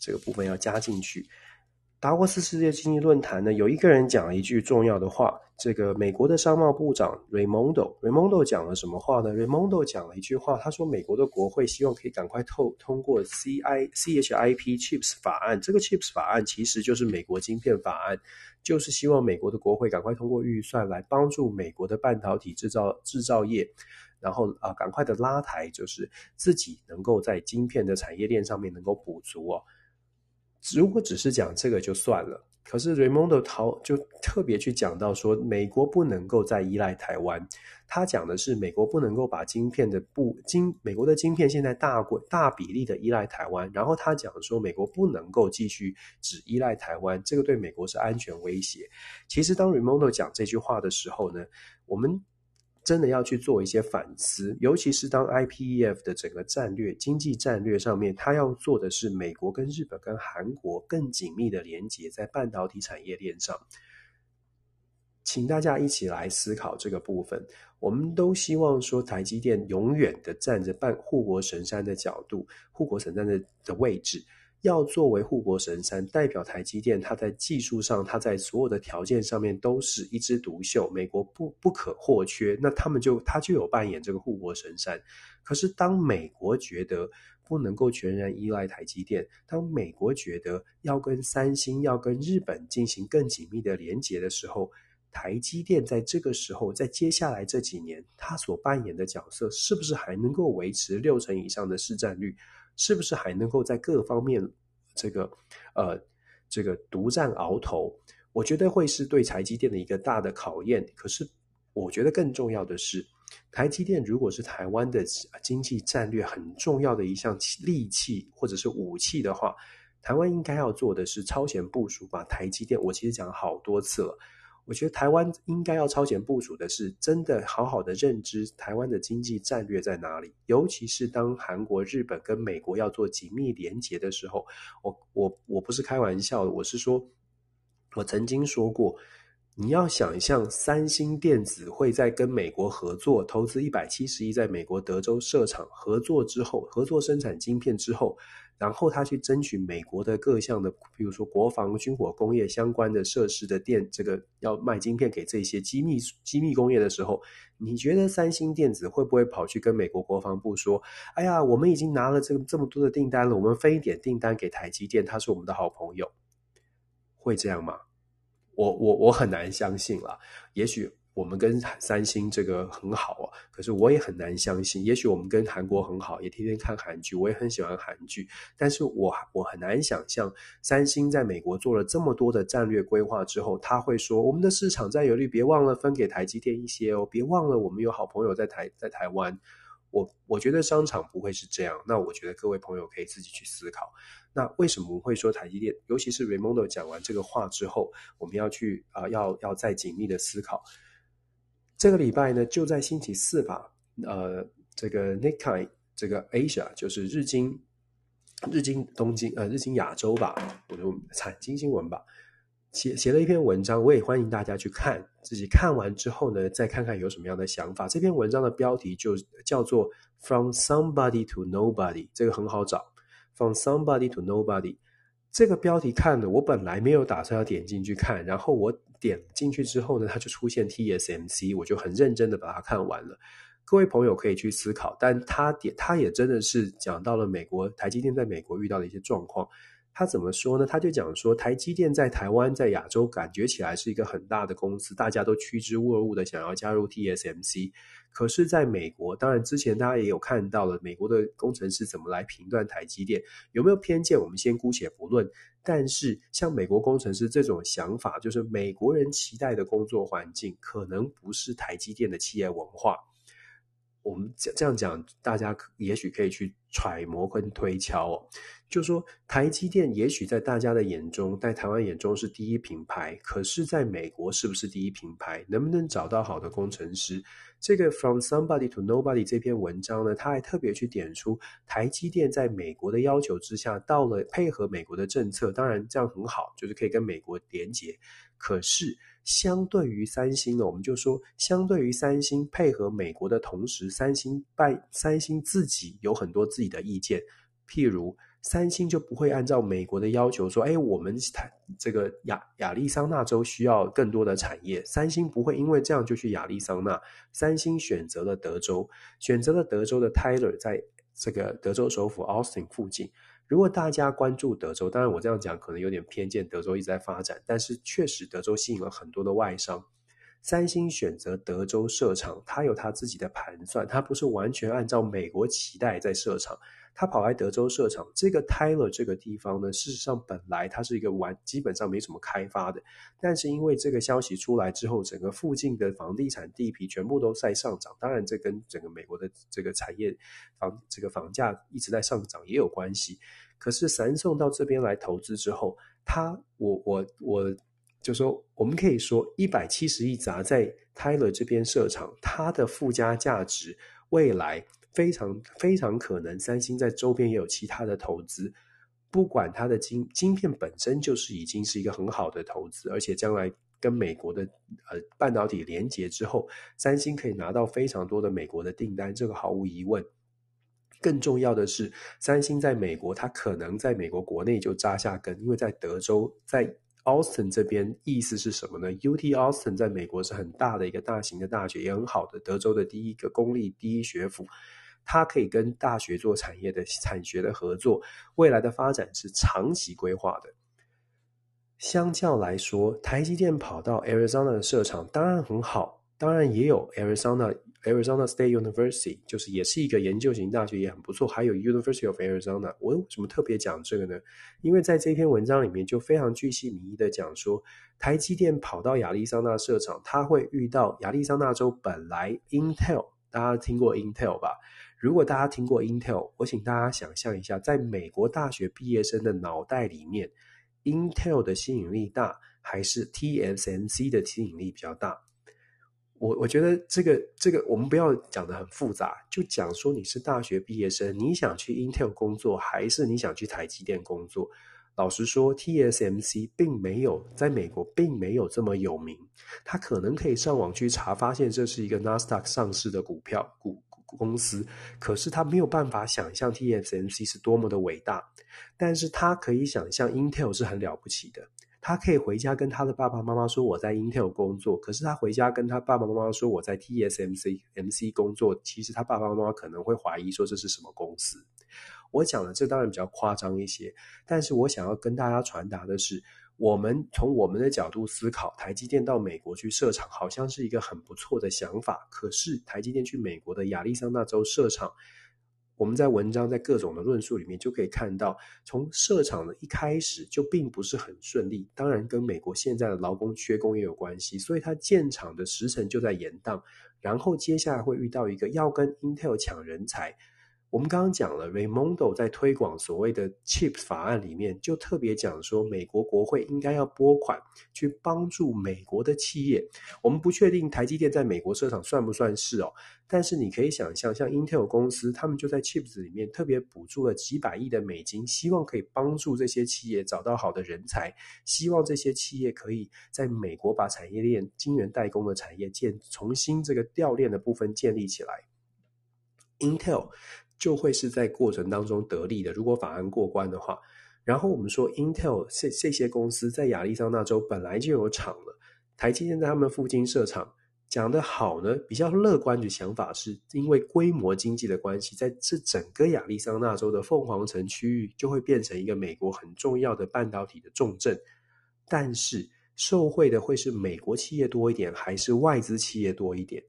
这个部分要加进去。达沃斯世界经济论坛呢，有一个人讲了一句重要的话。这个美国的商贸部长 Raimondo，Raimondo 讲了什么话呢？Raimondo 讲了一句话，他说美国的国会希望可以赶快透通过 C I C H I P Chips 法案。这个 Chips 法案其实就是美国晶片法案，就是希望美国的国会赶快通过预算来帮助美国的半导体制造制造业，然后啊赶快的拉抬，就是自己能够在晶片的产业链上面能够补足哦。如果只是讲这个就算了。可是 Raimondo 陶就特别去讲到说，美国不能够再依赖台湾。他讲的是，美国不能够把晶片的不晶，美国的晶片现在大规大比例的依赖台湾。然后他讲说，美国不能够继续只依赖台湾，这个对美国是安全威胁。其实当 Raymond 讲这句话的时候呢，我们。真的要去做一些反思，尤其是当 IPEF 的整个战略经济战略上面，他要做的是美国跟日本跟韩国更紧密的连接在半导体产业链上。请大家一起来思考这个部分。我们都希望说，台积电永远的站着半护国神山的角度，护国神山的的位置。要作为护国神山，代表台积电，它在技术上，它在所有的条件上面都是一枝独秀，美国不不可或缺。那他们就他就有扮演这个护国神山。可是当美国觉得不能够全然依赖台积电，当美国觉得要跟三星、要跟日本进行更紧密的连结的时候，台积电在这个时候，在接下来这几年，它所扮演的角色，是不是还能够维持六成以上的市占率？是不是还能够在各方面这个呃这个独占鳌头？我觉得会是对台积电的一个大的考验。可是我觉得更重要的是，台积电如果是台湾的经济战略很重要的一项利器或者是武器的话，台湾应该要做的是超前部署，把台积电。我其实讲好多次了。我觉得台湾应该要超前部署的是，真的好好的认知台湾的经济战略在哪里。尤其是当韩国、日本跟美国要做紧密连结的时候，我我我不是开玩笑，我是说，我曾经说过，你要想象三星电子会在跟美国合作，投资一百七十亿在美国德州设厂合作之后，合作生产晶片之后。然后他去争取美国的各项的，比如说国防、军火、工业相关的设施的电，这个要卖晶片给这些机密机密工业的时候，你觉得三星电子会不会跑去跟美国国防部说：“哎呀，我们已经拿了这个这么多的订单了，我们分一点订单给台积电，他是我们的好朋友。”会这样吗？我我我很难相信了。也许。我们跟三星这个很好啊，可是我也很难相信。也许我们跟韩国很好，也天天看韩剧，我也很喜欢韩剧。但是我我很难想象，三星在美国做了这么多的战略规划之后，他会说：“我们的市场占有率别忘了分给台积电一些哦，别忘了我们有好朋友在台在台湾。”我我觉得商场不会是这样。那我觉得各位朋友可以自己去思考。那为什么会说台积电？尤其是 Raimondo 讲完这个话之后，我们要去啊、要要再紧密的思考。这个礼拜呢，就在星期四吧。呃，这个 Nikkei 这个 Asia 就是日经日经东京呃日经亚洲吧，我就产经新闻吧，写写了一篇文章，我也欢迎大家去看。自己看完之后呢，再看看有什么样的想法。这篇文章的标题就叫做 From Somebody to Nobody，这个很好找。From Somebody to Nobody。这个标题看了，我本来没有打算要点进去看，然后我点进去之后呢，它就出现 TSMC，我就很认真的把它看完了。各位朋友可以去思考，但他点他也真的是讲到了美国台积电在美国遇到的一些状况。他怎么说呢？他就讲说，台积电在台湾、在亚洲感觉起来是一个很大的公司，大家都趋之若鹜的想要加入 TSMC。可是，在美国，当然之前大家也有看到了，美国的工程师怎么来评断台积电有没有偏见，我们先姑且不论。但是，像美国工程师这种想法，就是美国人期待的工作环境，可能不是台积电的企业文化。我们这样讲，大家也许可以去揣摩跟推敲哦。就说台积电也许在大家的眼中，在台湾眼中是第一品牌，可是在美国是不是第一品牌？能不能找到好的工程师？这个 From Somebody to Nobody 这篇文章呢，他还特别去点出台积电在美国的要求之下，到了配合美国的政策，当然这样很好，就是可以跟美国连结。可是，相对于三星呢，我们就说，相对于三星配合美国的同时，三星拜三星自己有很多自己的意见。譬如，三星就不会按照美国的要求说，哎，我们这个亚亚利桑那州需要更多的产业，三星不会因为这样就去亚利桑那。三星选择了德州，选择了德州的 Tyler，在这个德州首府 Austin 附近。如果大家关注德州，当然我这样讲可能有点偏见，德州一直在发展，但是确实德州吸引了很多的外商。三星选择德州设厂，它有它自己的盘算，它不是完全按照美国期待在设厂。他跑来德州设厂，这个 Tyler 这个地方呢，事实上本来它是一个完基本上没什么开发的，但是因为这个消息出来之后，整个附近的房地产地皮全部都在上涨。当然，这跟整个美国的这个产业房这个房价一直在上涨也有关系。可是三送到这边来投资之后，他我我我就说，我们可以说一百七十亿砸在 Tyler 这边设厂，它的附加价值未来。非常非常可能，三星在周边也有其他的投资。不管它的晶晶片本身就是已经是一个很好的投资，而且将来跟美国的呃半导体连接之后，三星可以拿到非常多的美国的订单，这个毫无疑问。更重要的是，三星在美国，它可能在美国国内就扎下根，因为在德州，在 Austin 这边，意思是什么呢？UT Austin 在美国是很大的一个大型的大学，也很好的德州的第一个公立第一学府。它可以跟大学做产业的产学的合作，未来的发展是长期规划的。相较来说，台积电跑到 Arizona 的设厂当然很好，当然也有 Arizona Arizona State University，就是也是一个研究型大学，也很不错。还有 University of Arizona，我为什么特别讲这个呢？因为在这篇文章里面就非常具细靡遗的讲说，台积电跑到亚利桑那设厂，它会遇到亚利桑那州本来 Intel，大家听过 Intel 吧？如果大家听过 Intel，我请大家想象一下，在美国大学毕业生的脑袋里面，Intel 的吸引力大还是 TSMC 的吸引力比较大？我我觉得这个这个我们不要讲的很复杂，就讲说你是大学毕业生，你想去 Intel 工作，还是你想去台积电工作？老实说，TSMC 并没有在美国并没有这么有名，他可能可以上网去查，发现这是一个 Nasdaq 上市的股票股。公司，可是他没有办法想象 TSMC 是多么的伟大，但是他可以想象 Intel 是很了不起的。他可以回家跟他的爸爸妈妈说我在 Intel 工作，可是他回家跟他爸爸妈妈说我在 TSMC MC 工作，其实他爸爸妈妈可能会怀疑说这是什么公司。我讲的这当然比较夸张一些，但是我想要跟大家传达的是。我们从我们的角度思考，台积电到美国去设厂，好像是一个很不错的想法。可是，台积电去美国的亚利桑那州设厂，我们在文章在各种的论述里面就可以看到，从设厂的一开始就并不是很顺利。当然，跟美国现在的劳工缺工也有关系，所以它建厂的时程就在延宕。然后，接下来会遇到一个要跟 Intel 抢人才。我们刚刚讲了，Raimondo 在推广所谓的 CHIPS 法案里面，就特别讲说，美国国会应该要拨款去帮助美国的企业。我们不确定台积电在美国设厂算不算是哦，但是你可以想象，像 Intel 公司，他们就在 CHIPS 里面特别补助了几百亿的美金，希望可以帮助这些企业找到好的人才，希望这些企业可以在美国把产业链、晶圆代工的产业建重新这个掉链的部分建立起来。Intel。就会是在过程当中得利的。如果法案过关的话，然后我们说 Intel 这这些公司在亚利桑那州本来就有厂了，台积电在他们附近设厂，讲得好呢，比较乐观的想法是因为规模经济的关系，在这整个亚利桑那州的凤凰城区域就会变成一个美国很重要的半导体的重镇。但是受惠的会是美国企业多一点，还是外资企业多一点？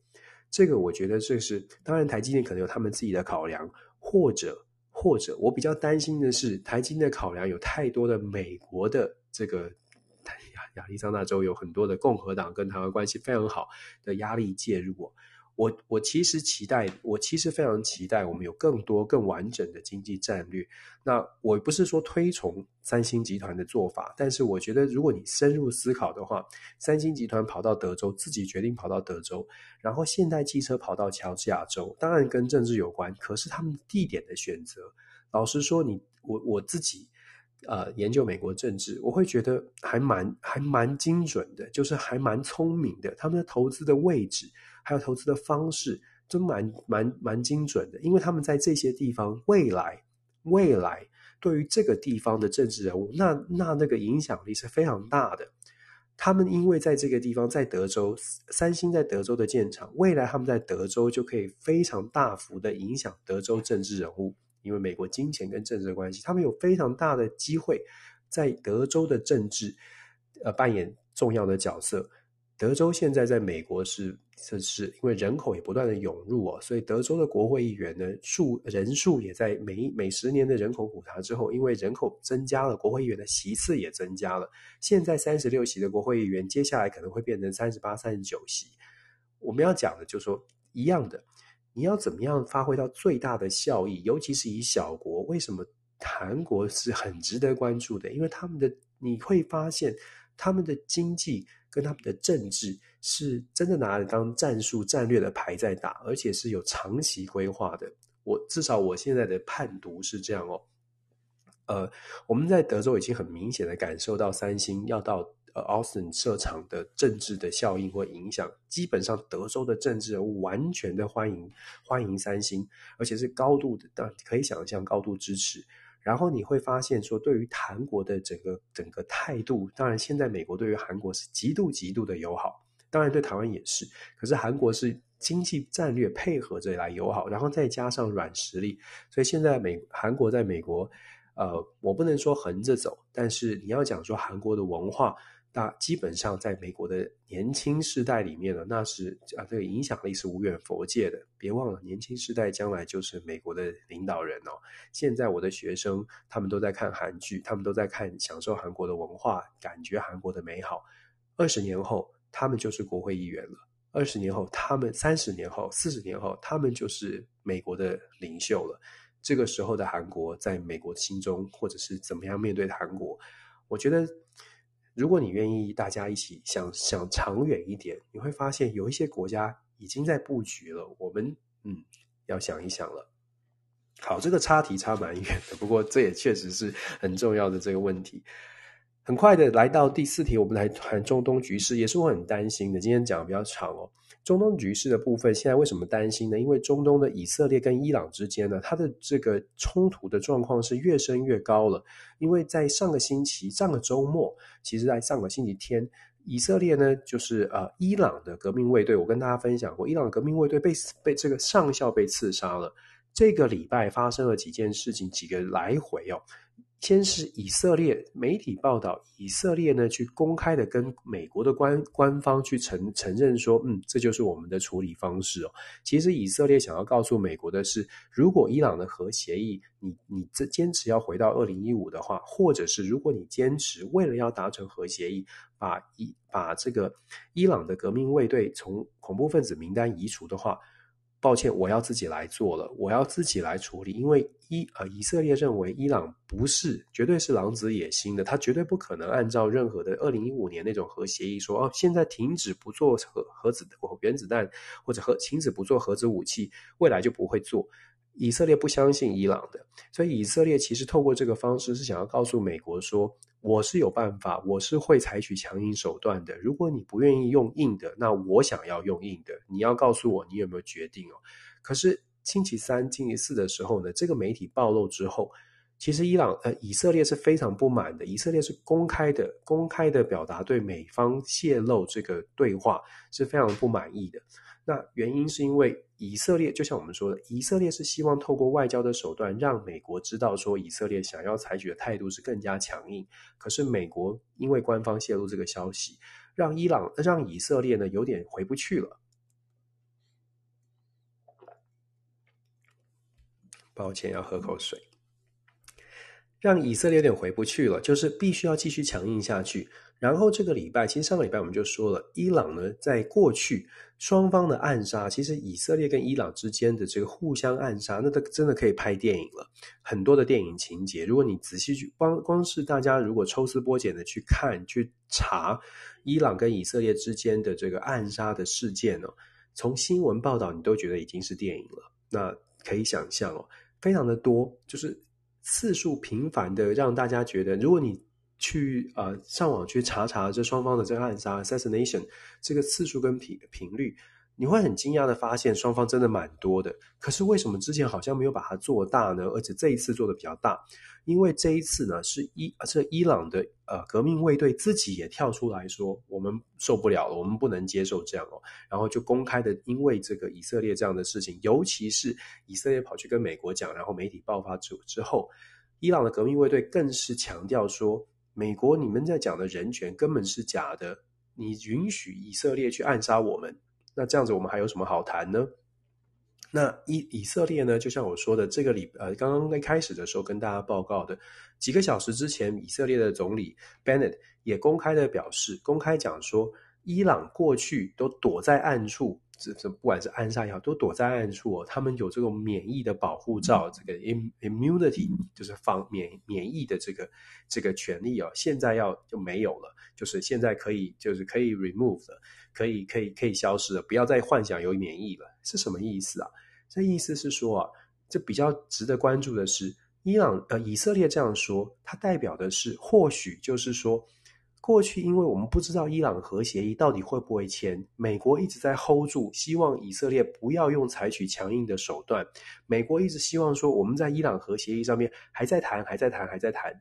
这个我觉得这是，当然台积电可能有他们自己的考量，或者或者我比较担心的是，台积电的考量有太多的美国的这个亚亚利桑那州有很多的共和党跟台湾关系非常好的压力介入。我我其实期待，我其实非常期待我们有更多更完整的经济战略。那我不是说推崇三星集团的做法，但是我觉得如果你深入思考的话，三星集团跑到德州，自己决定跑到德州，然后现代汽车跑到乔治亚州，当然跟政治有关，可是他们地点的选择，老实说你，我我自己。呃，研究美国政治，我会觉得还蛮还蛮精准的，就是还蛮聪明的。他们的投资的位置，还有投资的方式，都蛮蛮蛮精准的。因为他们在这些地方，未来未来对于这个地方的政治人物，那那那个影响力是非常大的。他们因为在这个地方，在德州，三星在德州的建厂，未来他们在德州就可以非常大幅的影响德州政治人物。因为美国金钱跟政治的关系，他们有非常大的机会在德州的政治，呃，扮演重要的角色。德州现在在美国是，这是因为人口也不断的涌入哦，所以德州的国会议员呢数人数也在每每十年的人口普查之后，因为人口增加了，国会议员的席次也增加了。现在三十六席的国会议员，接下来可能会变成三十八、三十九席。我们要讲的就是说一样的，你要怎么样发挥到最大的效益？尤其是以小国，为什么韩国是很值得关注的？因为他们的你会发现他们的经济。跟他们的政治是真的拿来当战术战略的牌在打，而且是有长期规划的。我至少我现在的判读是这样哦。呃，我们在德州已经很明显的感受到三星要到呃 Austin 设厂的政治的效应或影响。基本上德州的政治人物完全的欢迎欢迎三星，而且是高度的，当可以想象高度支持。然后你会发现，说对于韩国的整个整个态度，当然现在美国对于韩国是极度极度的友好，当然对台湾也是。可是韩国是经济战略配合着来友好，然后再加上软实力，所以现在美韩国在美国，呃，我不能说横着走，但是你要讲说韩国的文化。那基本上在美国的年轻世代里面呢，那是啊，这个影响力是无远佛界的。别忘了，年轻世代将来就是美国的领导人哦。现在我的学生他们都在看韩剧，他们都在看，享受韩国的文化，感觉韩国的美好。二十年后，他们就是国会议员了；二十年后，他们三十年后、四十年后，他们就是美国的领袖了。这个时候的韩国，在美国心中，或者是怎么样面对韩国，我觉得。如果你愿意，大家一起想想长远一点，你会发现有一些国家已经在布局了。我们嗯，要想一想了。好，这个差题差蛮远的，不过这也确实是很重要的这个问题。很快的来到第四题，我们来谈中东局势，也是我很担心的。今天讲的比较长哦。中东局势的部分，现在为什么担心呢？因为中东的以色列跟伊朗之间呢，它的这个冲突的状况是越升越高了。因为在上个星期，上个周末，其实在上个星期天，以色列呢，就是呃，伊朗的革命卫队，我跟大家分享过，伊朗革命卫队被被这个上校被刺杀了。这个礼拜发生了几件事情，几个来回哦。先是以色列媒体报道，以色列呢去公开的跟美国的官官方去承承认说，嗯，这就是我们的处理方式哦。其实以色列想要告诉美国的是，如果伊朗的核协议，你你这坚持要回到二零一五的话，或者是如果你坚持为了要达成核协议，把伊把这个伊朗的革命卫队从恐怖分子名单移除的话。抱歉，我要自己来做了，我要自己来处理，因为伊呃以色列认为伊朗不是绝对是狼子野心的，他绝对不可能按照任何的二零一五年那种核协议说哦，现在停止不做核核子原子弹或者核停止不做核子武器，未来就不会做。以色列不相信伊朗的，所以以色列其实透过这个方式是想要告诉美国说，我是有办法，我是会采取强硬手段的。如果你不愿意用硬的，那我想要用硬的，你要告诉我你有没有决定哦。可是星期三、星期四的时候呢，这个媒体暴露之后，其实伊朗呃以色列是非常不满的，以色列是公开的、公开的表达对美方泄露这个对话是非常不满意的。那原因是因为以色列，就像我们说的，以色列是希望透过外交的手段让美国知道说以色列想要采取的态度是更加强硬。可是美国因为官方泄露这个消息，让伊朗让以色列呢有点回不去了。抱歉，要喝口水。让以色列有点回不去了，就是必须要继续强硬下去。然后这个礼拜，其实上个礼拜我们就说了，伊朗呢，在过去双方的暗杀，其实以色列跟伊朗之间的这个互相暗杀，那都真的可以拍电影了，很多的电影情节。如果你仔细去光光是大家如果抽丝剥茧的去看去查伊朗跟以色列之间的这个暗杀的事件呢，从新闻报道你都觉得已经是电影了。那可以想象哦，非常的多，就是次数频繁的让大家觉得，如果你。去呃上网去查查这双方的这个暗杀 assassination 这个次数跟频频率，你会很惊讶的发现双方真的蛮多的。可是为什么之前好像没有把它做大呢？而且这一次做的比较大，因为这一次呢是伊这伊朗的呃革命卫队自己也跳出来说，我们受不了了，我们不能接受这样哦，然后就公开的因为这个以色列这样的事情，尤其是以色列跑去跟美国讲，然后媒体爆发之之后，伊朗的革命卫队更是强调说。美国，你们在讲的人权根本是假的。你允许以色列去暗杀我们，那这样子我们还有什么好谈呢？那以以色列呢，就像我说的，这个礼呃刚刚在开始的时候跟大家报告的，几个小时之前，以色列的总理 Bennett 也公开的表示，公开讲说，伊朗过去都躲在暗处。这这不管是暗杀也好，都躲在暗处哦。他们有这种免疫的保护罩，这个 immunity 就是防免免疫的这个这个权利哦。现在要就没有了，就是现在可以就是可以 remove 了，可以可以可以消失了。不要再幻想有免疫了，是什么意思啊？这意思是说啊，这比较值得关注的是，伊朗呃以色列这样说，它代表的是或许就是说。过去，因为我们不知道伊朗核协议到底会不会签，美国一直在 hold 住，希望以色列不要用采取强硬的手段。美国一直希望说，我们在伊朗核协议上面还在谈，还在谈，还在谈。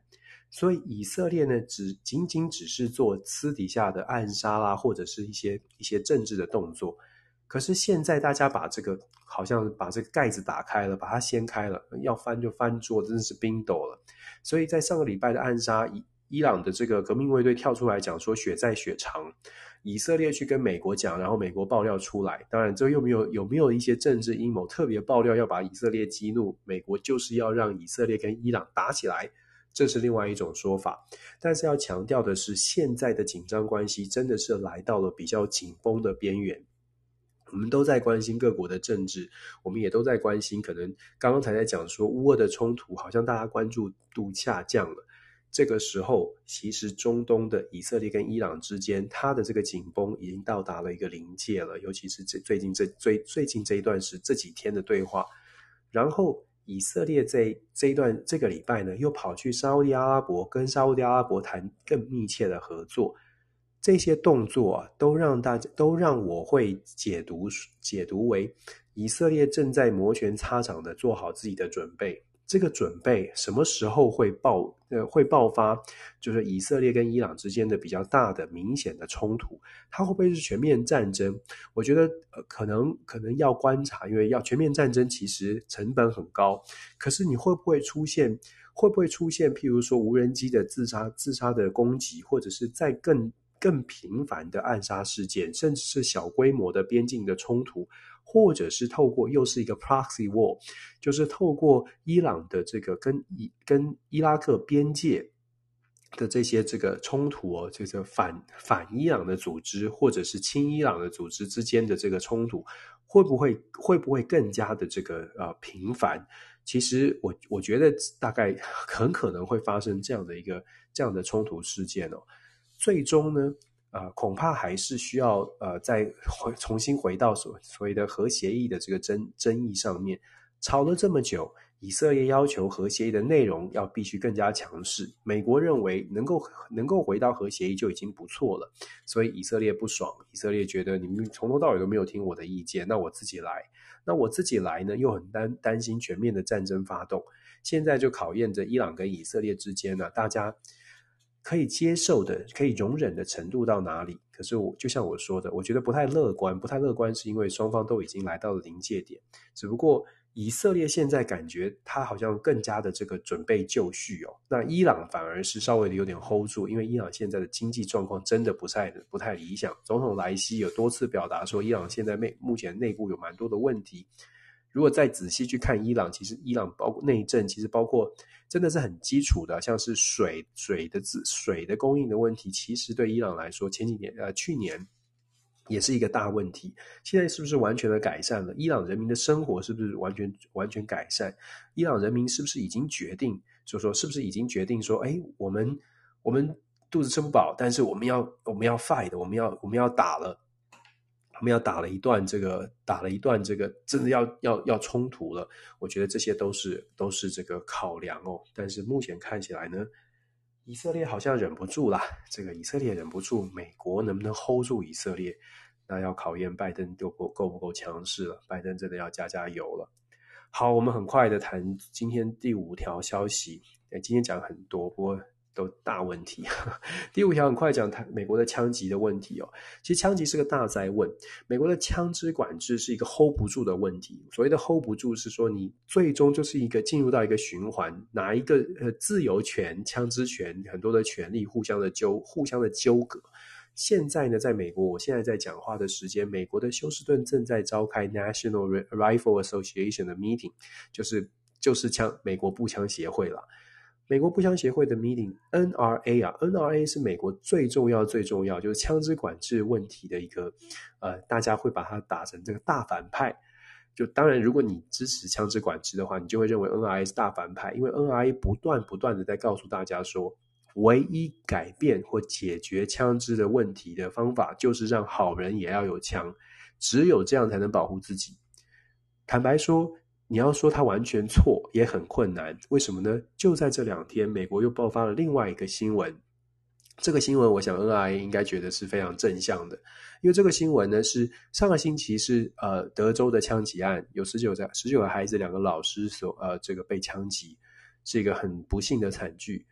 所以以色列呢，只仅仅只是做私底下的暗杀啦，或者是一些一些政治的动作。可是现在大家把这个好像把这个盖子打开了，把它掀开了，要翻就翻桌，真的是冰斗了。所以在上个礼拜的暗杀以。伊朗的这个革命卫队跳出来讲说血债血偿，以色列去跟美国讲，然后美国爆料出来。当然，这又没有有没有一些政治阴谋特别爆料要把以色列激怒？美国就是要让以色列跟伊朗打起来，这是另外一种说法。但是要强调的是，现在的紧张关系真的是来到了比较紧绷的边缘。我们都在关心各国的政治，我们也都在关心，可能刚刚才在讲说乌俄的冲突，好像大家关注度下降了。这个时候，其实中东的以色列跟伊朗之间，它的这个紧绷已经到达了一个临界了。尤其是这最近这最最近这一段时这几天的对话，然后以色列这这一段这个礼拜呢，又跑去沙乌地阿拉伯跟沙乌地阿拉伯谈更密切的合作。这些动作啊，都让大家都让我会解读解读为以色列正在摩拳擦掌的做好自己的准备。这个准备什么时候会爆？呃，会爆发，就是以色列跟伊朗之间的比较大的、明显的冲突，它会不会是全面战争？我觉得，呃，可能可能要观察，因为要全面战争其实成本很高。可是你会不会出现？会不会出现？譬如说无人机的自杀、自杀的攻击，或者是再更更频繁的暗杀事件，甚至是小规模的边境的冲突？或者是透过又是一个 proxy war，就是透过伊朗的这个跟伊跟伊拉克边界的这些这个冲突哦，这个反反伊朗的组织或者是亲伊朗的组织之间的这个冲突，会不会会不会更加的这个呃频繁？其实我我觉得大概很可能会发生这样的一个这样的冲突事件哦，最终呢？呃，恐怕还是需要呃，再回重新回到所所谓的核协议的这个争争议上面。吵了这么久，以色列要求核协议的内容要必须更加强势。美国认为能够能够回到核协议就已经不错了，所以以色列不爽。以色列觉得你们从头到尾都没有听我的意见，那我自己来。那我自己来呢，又很担担心全面的战争发动。现在就考验着伊朗跟以色列之间呢，大家。可以接受的、可以容忍的程度到哪里？可是我就像我说的，我觉得不太乐观。不太乐观是因为双方都已经来到了临界点。只不过以色列现在感觉他好像更加的这个准备就绪哦。那伊朗反而是稍微的有点 hold 住，因为伊朗现在的经济状况真的不太不太理想。总统莱西有多次表达说，伊朗现在内目前内部有蛮多的问题。如果再仔细去看伊朗，其实伊朗包括内政，其实包括真的是很基础的，像是水水的自水的供应的问题，其实对伊朗来说，前几年呃去年也是一个大问题。现在是不是完全的改善了？伊朗人民的生活是不是完全完全改善？伊朗人民是不是已经决定，就说是不是已经决定说，哎，我们我们肚子吃不饱，但是我们要我们要 fight，我们要我们要打了。我们要打了一段这个，打了一段这个，真的要要要冲突了。我觉得这些都是都是这个考量哦。但是目前看起来呢，以色列好像忍不住啦。这个以色列忍不住，美国能不能 hold 住以色列？那要考验拜登够不够不够强势了。拜登真的要加加油了。好，我们很快的谈今天第五条消息。哎，今天讲很多，不过。都大问题。[laughs] 第五条很快讲，美国的枪击的问题哦。其实枪击是个大灾问。美国的枪支管制是一个 hold 不住的问题。所谓的 hold 不住，是说你最终就是一个进入到一个循环，哪一个呃自由权、枪支权很多的权利互相的纠互相的纠葛。现在呢，在美国，我现在在讲话的时间，美国的休斯顿正在召开 National Rifle Association 的 meeting，就是就是枪美国步枪协会了。美国步枪协会的 meeting，NRA 啊，NRA 是美国最重要最重要就是枪支管制问题的一个，呃，大家会把它打成这个大反派。就当然，如果你支持枪支管制的话，你就会认为 NRA 是大反派，因为 NRA 不断不断的在告诉大家说，唯一改变或解决枪支的问题的方法，就是让好人也要有枪，只有这样才能保护自己。坦白说，你要说他完全错，也很困难。为什么呢？就在这两天，美国又爆发了另外一个新闻。这个新闻，我想 NIA 应该觉得是非常正向的，因为这个新闻呢是上个星期是呃德州的枪击案，有十九个十九个孩子，两个老师所呃这个被枪击，是一个很不幸的惨剧。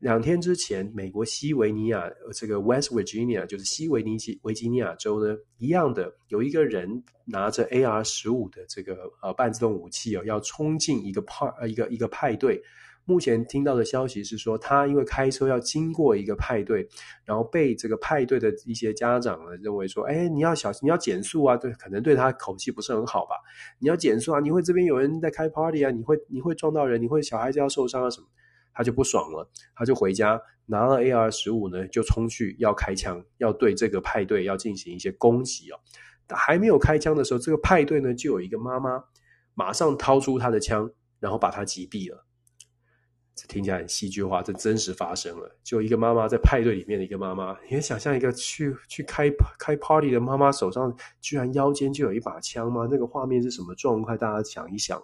两天之前，美国西维尼亚这个 West Virginia 就是西维尼维吉尼亚州呢，一样的有一个人拿着 AR 十五的这个呃半自动武器哦，要冲进一个派呃一个一个派对。目前听到的消息是说，他因为开车要经过一个派对，然后被这个派对的一些家长呢认为说：“哎，你要小心，你要减速啊！”对，可能对他口气不是很好吧？你要减速啊！你会这边有人在开 party 啊？你会你会撞到人？你会小孩子要受伤啊？什么？他就不爽了，他就回家拿了 AR 十五呢，就冲去要开枪，要对这个派对要进行一些攻击哦。还没有开枪的时候，这个派对呢就有一个妈妈马上掏出他的枪，然后把他击毙了。这听起来很戏剧化，这真实发生了。就一个妈妈在派对里面的一个妈妈，你能想象一个去去开开 party 的妈妈手上居然腰间就有一把枪吗？那个画面是什么状态？大家想一想。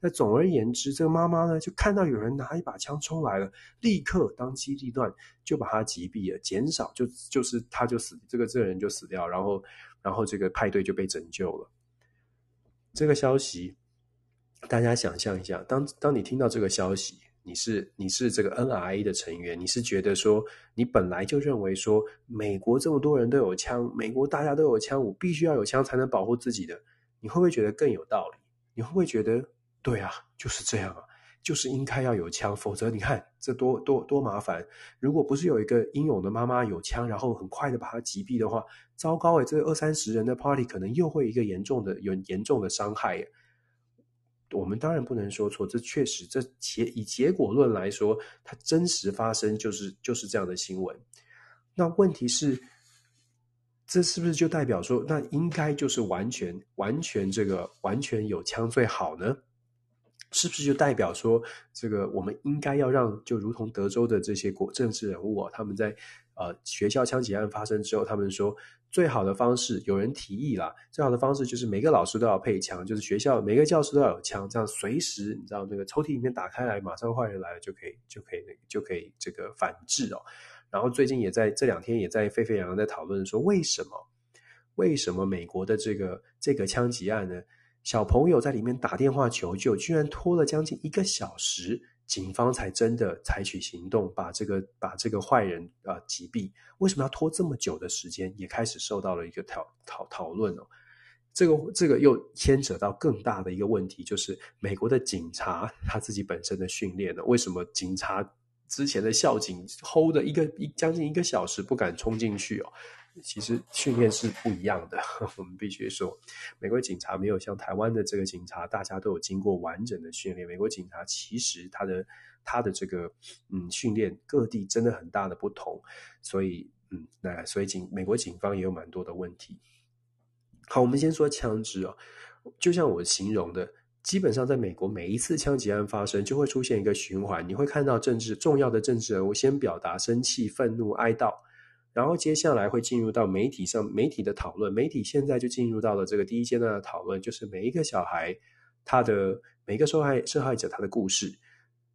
那总而言之，这个妈妈呢就看到有人拿一把枪冲来了，立刻当机立断就把他击毙了，减少就就是他就死，这个这个人就死掉，然后然后这个派对就被拯救了。这个消息大家想象一下，当当你听到这个消息。你是你是这个 NRA 的成员，你是觉得说你本来就认为说美国这么多人都有枪，美国大家都有枪，我必须要有枪才能保护自己的，你会不会觉得更有道理？你会不会觉得对啊，就是这样啊，就是应该要有枪，否则你看这多多多麻烦。如果不是有一个英勇的妈妈有枪，然后很快的把他击毙的话，糟糕诶，这二三十人的 party 可能又会一个严重的有严重的伤害。我们当然不能说错，这确实，这结以结果论来说，它真实发生就是就是这样的新闻。那问题是，这是不是就代表说，那应该就是完全完全这个完全有枪最好呢？是不是就代表说，这个我们应该要让，就如同德州的这些国政治人物啊，他们在呃学校枪击案发生之后，他们说。最好的方式，有人提议啦。最好的方式就是每个老师都要配枪，就是学校每个教室都要有枪，这样随时你知道那个抽屉里面打开来，马上坏人来了就可以就可以那个就可以这个反制哦。然后最近也在这两天也在沸沸扬扬在讨论说，为什么为什么美国的这个这个枪击案呢？小朋友在里面打电话求救，居然拖了将近一个小时。警方才真的采取行动，把这个把这个坏人啊击毙。为什么要拖这么久的时间？也开始受到了一个讨讨讨论哦。这个这个又牵扯到更大的一个问题，就是美国的警察他自己本身的训练呢？为什么警察之前的校警 hold 一个一将近一个小时不敢冲进去哦？其实训练是不一样的，我们必须说，美国警察没有像台湾的这个警察，大家都有经过完整的训练。美国警察其实他的他的这个嗯训练各地真的很大的不同，所以嗯那所以警美国警方也有蛮多的问题。好，我们先说枪支哦，就像我形容的，基本上在美国每一次枪击案发生，就会出现一个循环，你会看到政治重要的政治人物先表达生气、愤怒、哀悼。然后接下来会进入到媒体上，媒体的讨论。媒体现在就进入到了这个第一阶段的讨论，就是每一个小孩他的每一个受害受害者他的故事，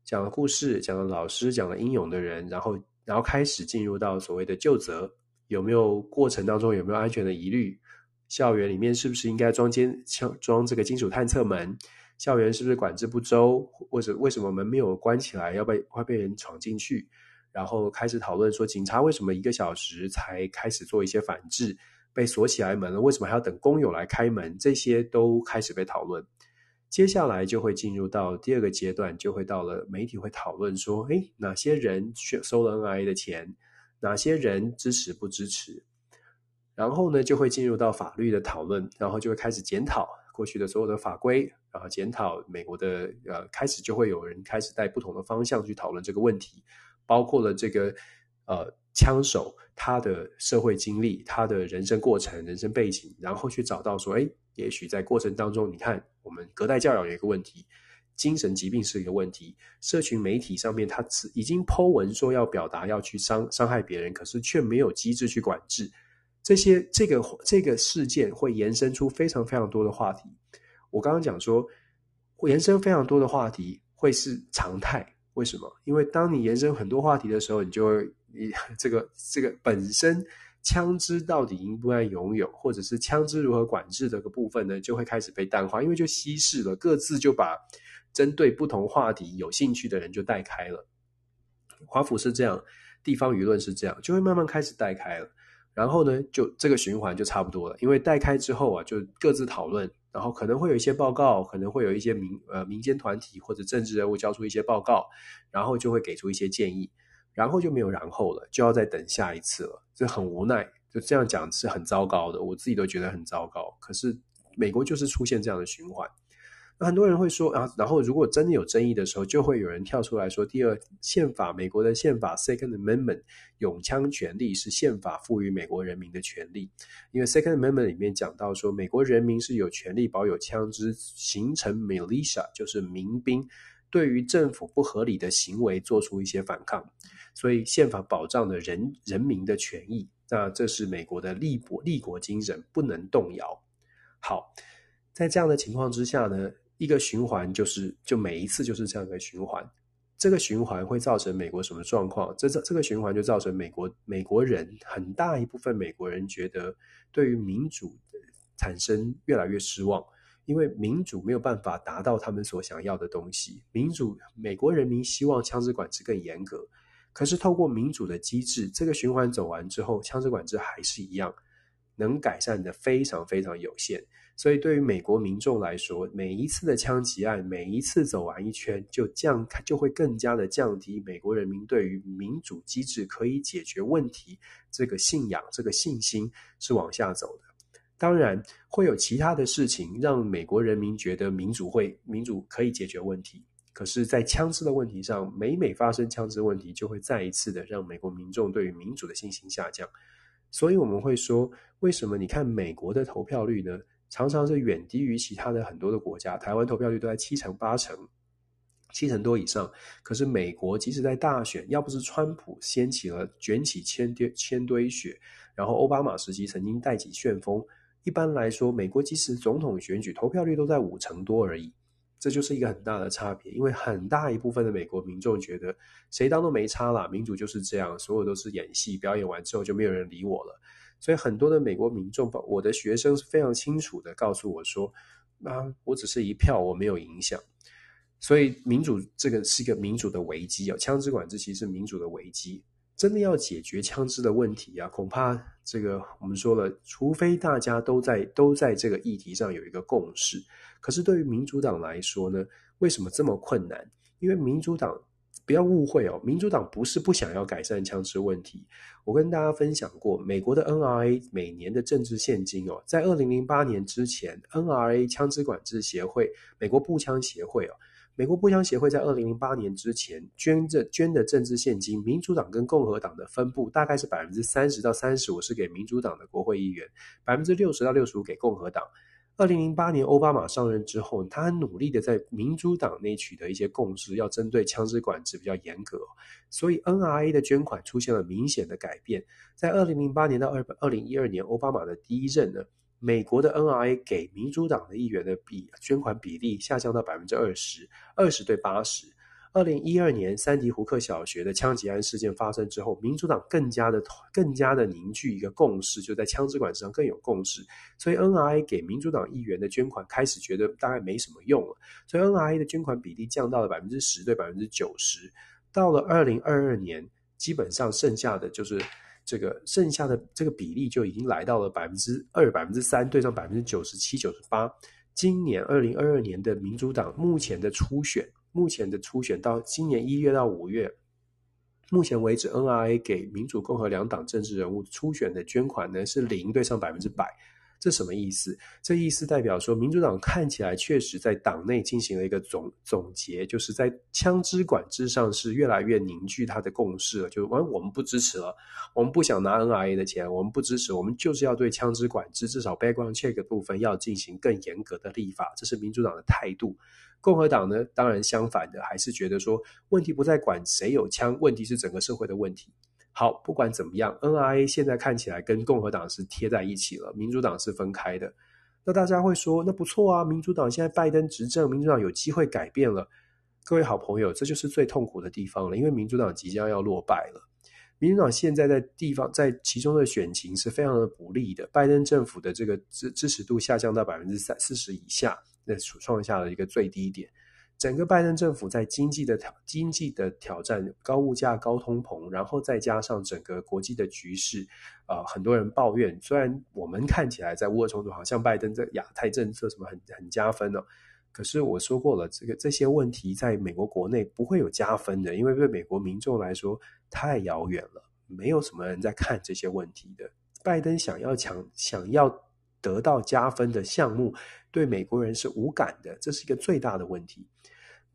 讲了故事，讲了老师，讲了英勇的人，然后然后开始进入到所谓的究责，有没有过程当中有没有安全的疑虑？校园里面是不是应该装监装装这个金属探测门？校园是不是管制不周？或者为什么门没有关起来，要被会被人闯进去？然后开始讨论说，警察为什么一个小时才开始做一些反制？被锁起来门了，为什么还要等工友来开门？这些都开始被讨论。接下来就会进入到第二个阶段，就会到了媒体会讨论说，诶，哪些人收了 NRA 的钱？哪些人支持不支持，然后呢就会进入到法律的讨论，然后就会开始检讨过去的所有的法规，然后检讨美国的呃，开始就会有人开始带不同的方向去讨论这个问题，包括了这个呃枪手他的社会经历、他的人生过程、人生背景，然后去找到说，哎，也许在过程当中，你看我们隔代教养有一个问题。精神疾病是一个问题，社群媒体上面他已经 po 文说要表达要去伤伤害别人，可是却没有机制去管制这些。这个这个事件会延伸出非常非常多的话题。我刚刚讲说，会延伸非常多的话题会是常态。为什么？因为当你延伸很多话题的时候，你就会你这个这个本身枪支到底应不应该拥有，或者是枪支如何管制这个部分呢，就会开始被淡化，因为就稀释了，各自就把。针对不同话题有兴趣的人就带开了，华府是这样，地方舆论是这样，就会慢慢开始带开了。然后呢，就这个循环就差不多了。因为带开之后啊，就各自讨论，然后可能会有一些报告，可能会有一些民呃民间团体或者政治人物交出一些报告，然后就会给出一些建议，然后就没有然后了，就要再等下一次了。这很无奈，就这样讲是很糟糕的，我自己都觉得很糟糕。可是美国就是出现这样的循环。那很多人会说啊，然后如果真的有争议的时候，就会有人跳出来说，第二宪法，美国的宪法 Second Amendment，永枪权利是宪法赋予美国人民的权利，因为 Second Amendment 里面讲到说，美国人民是有权利保有枪支，形成 militia，就是民兵，对于政府不合理的行为做出一些反抗，所以宪法保障的人人民的权益，那这是美国的立国立国精神，不能动摇。好，在这样的情况之下呢，一个循环就是，就每一次就是这样一个循环。这个循环会造成美国什么状况？这这这个循环就造成美国美国人很大一部分美国人觉得对于民主产生越来越失望，因为民主没有办法达到他们所想要的东西。民主，美国人民希望枪支管制更严格，可是透过民主的机制，这个循环走完之后，枪支管制还是一样，能改善的非常非常有限。所以，对于美国民众来说，每一次的枪击案，每一次走完一圈，就降，就会更加的降低美国人民对于民主机制可以解决问题这个信仰、这个信心是往下走的。当然，会有其他的事情让美国人民觉得民主会、民主可以解决问题。可是，在枪支的问题上，每每发生枪支问题，就会再一次的让美国民众对于民主的信心下降。所以，我们会说，为什么你看美国的投票率呢？常常是远低于其他的很多的国家，台湾投票率都在七成八成，七成多以上。可是美国即使在大选，要不是川普掀起了卷起千堆千堆雪，然后奥巴马时期曾经带起旋风，一般来说，美国即使总统选举投票率都在五成多而已。这就是一个很大的差别，因为很大一部分的美国民众觉得谁当都没差啦，民主就是这样，所有都是演戏，表演完之后就没有人理我了。所以很多的美国民众，我的学生是非常清楚的告诉我说：“啊，我只是一票，我没有影响。”所以民主这个是一个民主的危机啊，枪支管制其实是民主的危机。真的要解决枪支的问题啊，恐怕这个我们说了，除非大家都在都在这个议题上有一个共识。可是对于民主党来说呢，为什么这么困难？因为民主党。不要误会哦，民主党不是不想要改善枪支问题。我跟大家分享过，美国的 NRA 每年的政治献金哦，在二零零八年之前，NRA 枪支管制协会、美国步枪协会哦，美国步枪协会在二零零八年之前捐着捐的政治献金，民主党跟共和党的分布大概是百分之三十到三十五是给民主党的国会议员，百分之六十到六十五给共和党。二零零八年奥巴马上任之后，他很努力的在民主党内取得一些共识，要针对枪支管制比较严格，所以 NRA 的捐款出现了明显的改变。在二零零八年到二二零一二年，奥巴马的第一任呢，美国的 NRA 给民主党的议员的比捐款比例下降到百分之二十，二十对八十。二零一二年，三迪胡克小学的枪击案事件发生之后，民主党更加的、更加的凝聚一个共识，就在枪支管制上更有共识。所以，NRA 给民主党议员的捐款开始觉得大概没什么用了，所以 NRA 的捐款比例降到了百分之十对百分之九十。到了二零二二年，基本上剩下的就是这个剩下的这个比例就已经来到了百分之二、百分之三，对上百分之九十七、九十八。今年二零二二年的民主党目前的初选。目前的初选到今年一月到五月，目前为止，NRA 给民主、共和两党政治人物初选的捐款呢是零对上百分之百。这什么意思？这意思代表说，民主党看起来确实在党内进行了一个总总结，就是在枪支管制上是越来越凝聚他的共识了。就是我们不支持了，我们不想拿 NRA 的钱，我们不支持，我们就是要对枪支管制，至少 background check 部分要进行更严格的立法。这是民主党的态度。共和党呢，当然相反的，还是觉得说，问题不在管谁有枪，问题是整个社会的问题。好，不管怎么样，NRA 现在看起来跟共和党是贴在一起了，民主党是分开的。那大家会说，那不错啊，民主党现在拜登执政，民主党有机会改变了。各位好朋友，这就是最痛苦的地方了，因为民主党即将要落败了。民主党现在在地方在其中的选情是非常的不利的，拜登政府的这个支支持度下降到百分之三四十以下，那创下了一个最低点。整个拜登政府在经济的挑经济的挑战，高物价、高通膨，然后再加上整个国际的局势，啊、很多人抱怨。虽然我们看起来在乌俄冲突，好像拜登这亚太政策什么很很加分哦，可是我说过了，这个这些问题在美国国内不会有加分的，因为对美国民众来说太遥远了，没有什么人在看这些问题的。拜登想要强想要得到加分的项目，对美国人是无感的，这是一个最大的问题。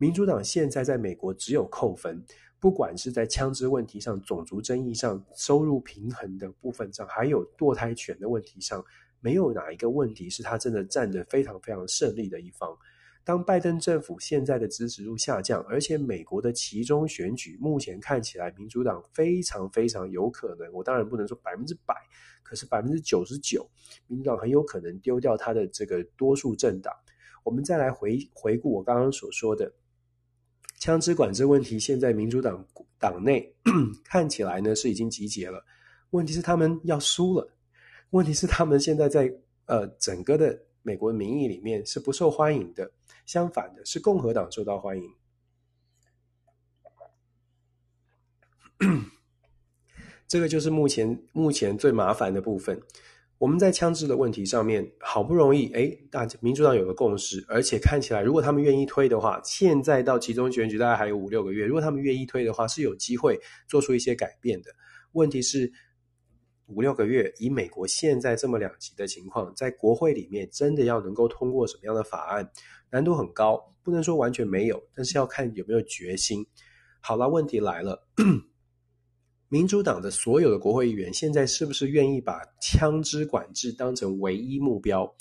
民主党现在在美国只有扣分，不管是在枪支问题上、种族争议上、收入平衡的部分上，还有堕胎权的问题上，没有哪一个问题是他真的站得非常非常胜利的一方。当拜登政府现在的支持度下降，而且美国的期中选举目前看起来民主党非常非常有可能，我当然不能说百分之百，可是百分之九十九，民主党很有可能丢掉他的这个多数政党。我们再来回回顾我刚刚所说的。枪支管制问题，现在民主党党内 [clears throat] 看起来呢是已经集结了。问题是他们要输了，问题是他们现在在呃整个的美国民意里面是不受欢迎的。相反的是共和党受到欢迎。[clears throat] 这个就是目前目前最麻烦的部分。我们在枪支的问题上面，好不容易，诶，大家民主党有个共识，而且看起来，如果他们愿意推的话，现在到其中选举大概还有五六个月，如果他们愿意推的话，是有机会做出一些改变的。问题是，五六个月，以美国现在这么两极的情况，在国会里面真的要能够通过什么样的法案，难度很高，不能说完全没有，但是要看有没有决心。好了，问题来了。[clears throat] 民主党的所有的国会议员现在是不是愿意把枪支管制当成唯一目标？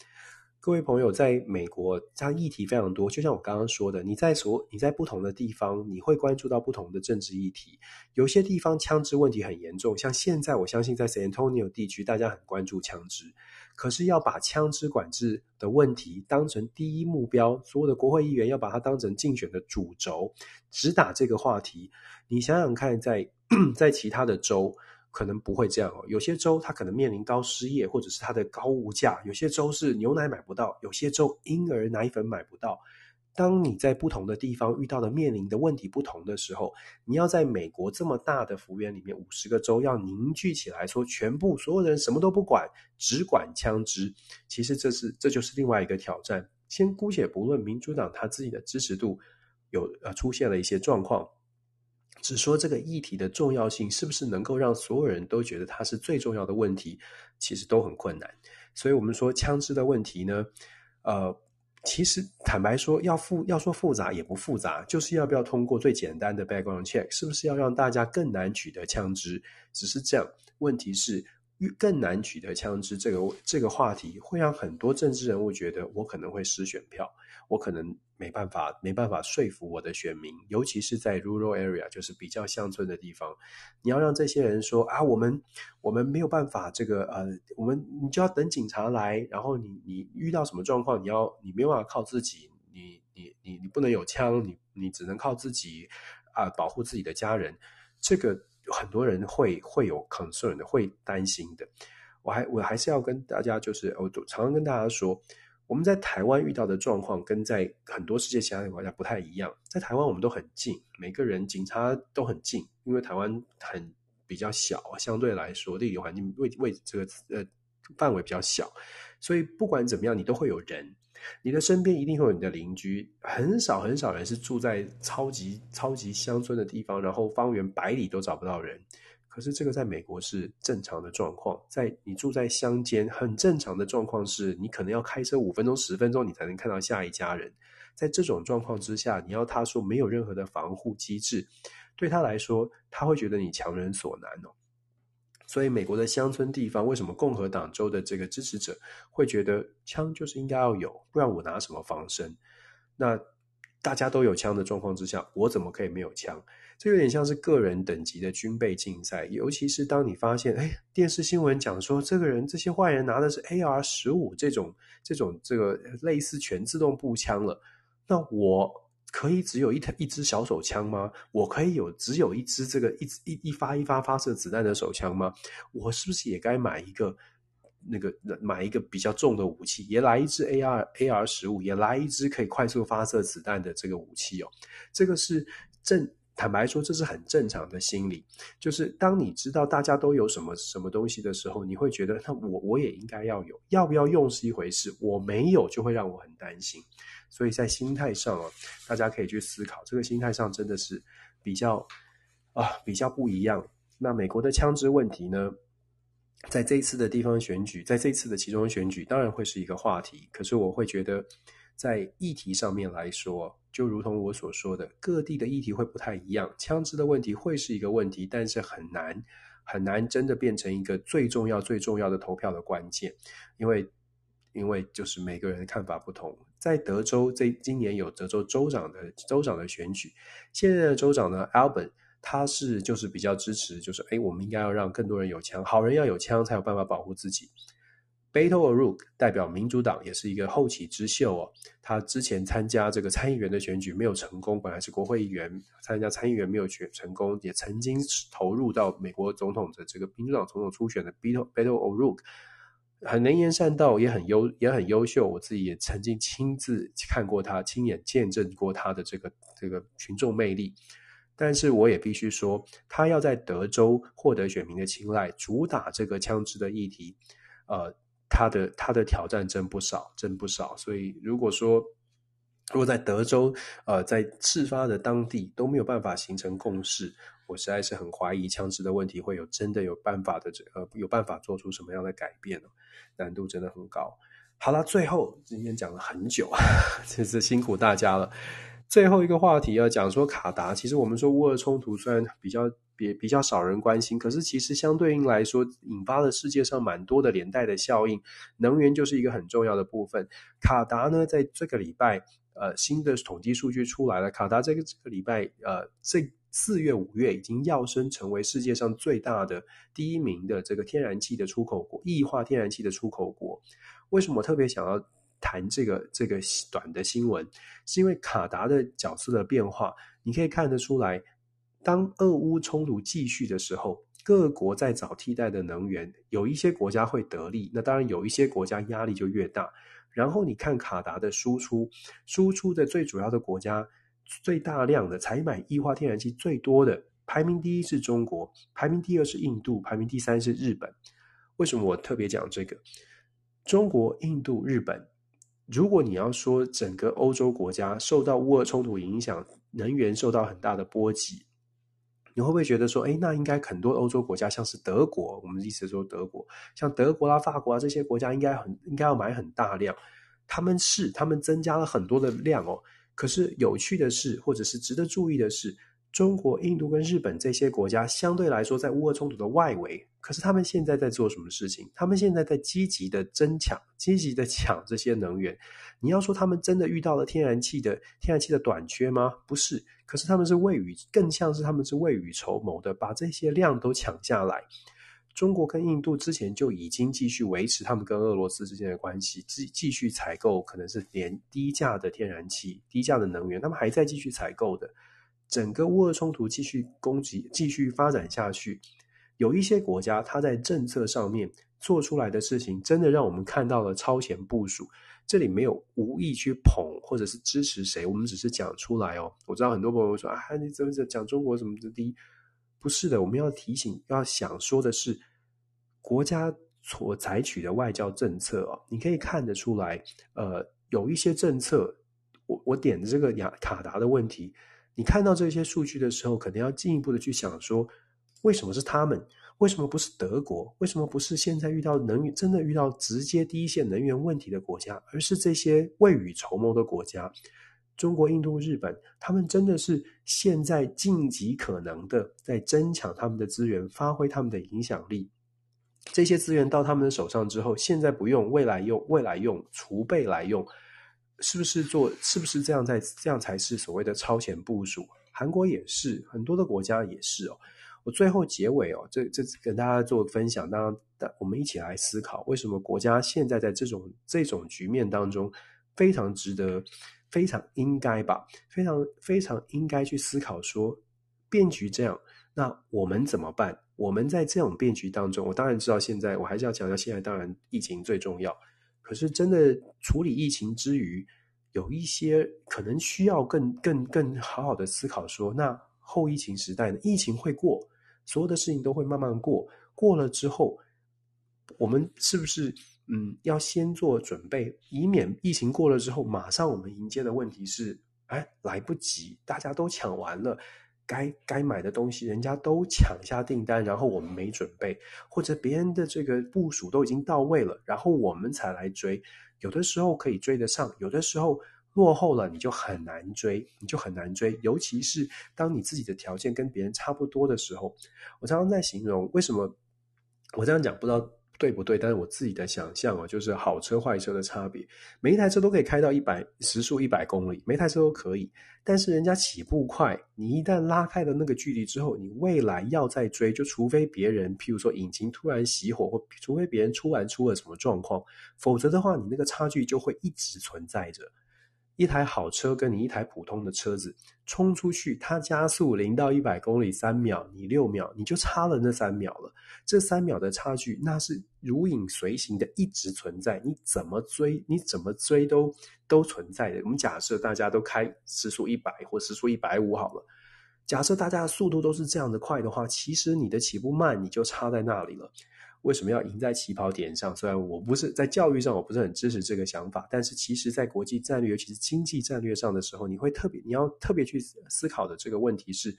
各位朋友，在美国，它议题非常多。就像我刚刚说的，你在所你在不同的地方，你会关注到不同的政治议题。有些地方枪支问题很严重，像现在，我相信在 San Antonio 地区，大家很关注枪支。可是要把枪支管制的问题当成第一目标，所有的国会议员要把它当成竞选的主轴，只打这个话题。你想想看，在 [clears throat] 在其他的州可能不会这样哦。有些州它可能面临高失业，或者是它的高物价；有些州是牛奶买不到，有些州婴儿奶粉买不到。当你在不同的地方遇到的面临的问题不同的时候，你要在美国这么大的幅员里面，五十个州要凝聚起来说，全部所有人什么都不管，只管枪支。其实这是这就是另外一个挑战。先姑且不论民主党他自己的支持度有呃出现了一些状况。只说这个议题的重要性是不是能够让所有人都觉得它是最重要的问题，其实都很困难。所以，我们说枪支的问题呢，呃，其实坦白说，要复要说复杂也不复杂，就是要不要通过最简单的 background check，是不是要让大家更难取得枪支？只是这样。问题是，更难取得枪支这个这个话题，会让很多政治人物觉得我可能会失选票。我可能没办法，没办法说服我的选民，尤其是在 rural area，就是比较乡村的地方。你要让这些人说啊，我们我们没有办法，这个呃，我们你就要等警察来，然后你你遇到什么状况，你要你没有办法靠自己，你你你你不能有枪，你你只能靠自己啊，保护自己的家人。这个很多人会会有 concern 的，会担心的。我还我还是要跟大家，就是我常常跟大家说。我们在台湾遇到的状况跟在很多世界其他国家不太一样。在台湾，我们都很近，每个人警察都很近，因为台湾很比较小，相对来说地理环境位位这个呃范围比较小，所以不管怎么样，你都会有人，你的身边一定会有你的邻居，很少很少人是住在超级超级乡村的地方，然后方圆百里都找不到人。可是这个在美国是正常的状况，在你住在乡间，很正常的状况是你可能要开车五分钟、十分钟，你才能看到下一家人。在这种状况之下，你要他说没有任何的防护机制，对他来说，他会觉得你强人所难哦。所以，美国的乡村地方，为什么共和党州的这个支持者会觉得枪就是应该要有，不然我拿什么防身？那大家都有枪的状况之下，我怎么可以没有枪？这有点像是个人等级的军备竞赛，尤其是当你发现，哎，电视新闻讲说这个人这些坏人拿的是 AR 十五这种这种这个类似全自动步枪了，那我可以只有一台一支小手枪吗？我可以有只有一支这个一一一发一发发射子弹的手枪吗？我是不是也该买一个那个买一个比较重的武器，也来一支 AR AR 十五，也来一支可以快速发射子弹的这个武器哦？这个是正。坦白说，这是很正常的心理，就是当你知道大家都有什么什么东西的时候，你会觉得，那我我也应该要有，要不要用是一回事，我没有就会让我很担心。所以在心态上啊，大家可以去思考，这个心态上真的是比较啊比较不一样。那美国的枪支问题呢，在这一次的地方选举，在这次的其中选举，当然会是一个话题。可是我会觉得，在议题上面来说，就如同我所说的，各地的议题会不太一样，枪支的问题会是一个问题，但是很难很难真的变成一个最重要最重要的投票的关键，因为因为就是每个人的看法不同。在德州，这今年有德州州长的州长的选举，现在的州长呢，Abbott，他是就是比较支持，就是诶，我们应该要让更多人有枪，好人要有枪才有办法保护自己。Beto O'Rourke 代表民主党，也是一个后起之秀哦。他之前参加这个参议员的选举没有成功，本来是国会议员，参加参议员没有选成功，也曾经投入到美国总统的这个民主党总统初选的 Beto Beto O'Rourke，很能言善道，也很优也很优秀。我自己也曾经亲自看过他，亲眼见证过他的这个这个群众魅力。但是我也必须说，他要在德州获得选民的青睐，主打这个枪支的议题，呃。他的他的挑战真不少，真不少。所以如果说，如果在德州，呃，在事发的当地都没有办法形成共识，我实在是很怀疑枪支的问题会有真的有办法的这呃有办法做出什么样的改变，难度真的很高。好了，最后今天讲了很久，真是辛苦大家了。最后一个话题要讲说卡达，其实我们说乌俄冲突虽然比较。也比较少人关心，可是其实相对应来说，引发了世界上蛮多的连带的效应。能源就是一个很重要的部分。卡达呢，在这个礼拜，呃，新的统计数据出来了，卡达这个这个礼拜，呃，这四月五月已经跃升成为世界上最大的第一名的这个天然气的出口国，液化天然气的出口国。为什么我特别想要谈这个这个短的新闻？是因为卡达的角色的变化，你可以看得出来。当俄乌冲突继续的时候，各国在找替代的能源，有一些国家会得利，那当然有一些国家压力就越大。然后你看卡达的输出，输出的最主要的国家，最大量的采买液化天然气最多的，排名第一是中国，排名第二是印度，排名第三是日本。为什么我特别讲这个？中国、印度、日本，如果你要说整个欧洲国家受到乌俄冲突影响，能源受到很大的波及。你会不会觉得说，哎，那应该很多欧洲国家，像是德国，我们意思说德国，像德国啦、法国啊这些国家，应该很应该要买很大量。他们是，他们增加了很多的量哦。可是有趣的是，或者是值得注意的是，中国、印度跟日本这些国家，相对来说在乌俄冲突的外围，可是他们现在在做什么事情？他们现在在积极的争抢，积极的抢这些能源。你要说他们真的遇到了天然气的天然气的短缺吗？不是，可是他们是未雨，更像是他们是未雨绸缪的，把这些量都抢下来。中国跟印度之前就已经继续维持他们跟俄罗斯之间的关系，继继续采购可能是连低价的天然气、低价的能源，他们还在继续采购的。整个乌俄冲突继续攻击、继续发展下去，有一些国家它在政策上面做出来的事情，真的让我们看到了超前部署。这里没有无意去捧或者是支持谁，我们只是讲出来哦。我知道很多朋友说啊，你怎么讲中国什么怎么的？不是的，我们要提醒、要想说的是，国家所采取的外交政策哦，你可以看得出来，呃，有一些政策，我我点的这个亚卡达的问题，你看到这些数据的时候，可能要进一步的去想说，为什么是他们？为什么不是德国？为什么不是现在遇到能源真的遇到直接第一线能源问题的国家，而是这些未雨绸缪的国家？中国、印度、日本，他们真的是现在尽极可能的在争抢他们的资源，发挥他们的影响力。这些资源到他们的手上之后，现在不用，未来用，未来用，储备来用，是不是做？是不是这样在？在这样才是所谓的超前部署？韩国也是，很多的国家也是哦。我最后结尾哦，这这跟大家做分享，当然，我们一起来思考，为什么国家现在在这种这种局面当中，非常值得。非常应该吧，非常非常应该去思考说，变局这样，那我们怎么办？我们在这种变局当中，我当然知道现在，我还是要强调，现在当然疫情最重要。可是真的处理疫情之余，有一些可能需要更更更好好的思考说，那后疫情时代呢？疫情会过，所有的事情都会慢慢过，过了之后，我们是不是？嗯，要先做准备，以免疫情过了之后，马上我们迎接的问题是，哎，来不及，大家都抢完了，该该买的东西人家都抢下订单，然后我们没准备，或者别人的这个部署都已经到位了，然后我们才来追。有的时候可以追得上，有的时候落后了，你就很难追，你就很难追。尤其是当你自己的条件跟别人差不多的时候，我常常在形容，为什么我这样讲，不知道。对不对？但是我自己的想象哦，就是好车坏车的差别。每一台车都可以开到一百时速一百公里，每台车都可以。但是人家起步快，你一旦拉开了那个距离之后，你未来要再追，就除非别人，譬如说引擎突然熄火，或除非别人突然出了什么状况，否则的话，你那个差距就会一直存在着。一台好车跟你一台普通的车子冲出去，它加速零到一百公里三秒，你六秒，你就差了那三秒了。这三秒的差距，那是如影随形的，一直存在。你怎么追，你怎么追都都存在的。我们假设大家都开时速一百或时速一百五好了，假设大家的速度都是这样的快的话，其实你的起步慢，你就差在那里了。为什么要赢在起跑点上？虽然我不是在教育上，我不是很支持这个想法，但是其实，在国际战略，尤其是经济战略上的时候，你会特别，你要特别去思考的这个问题是：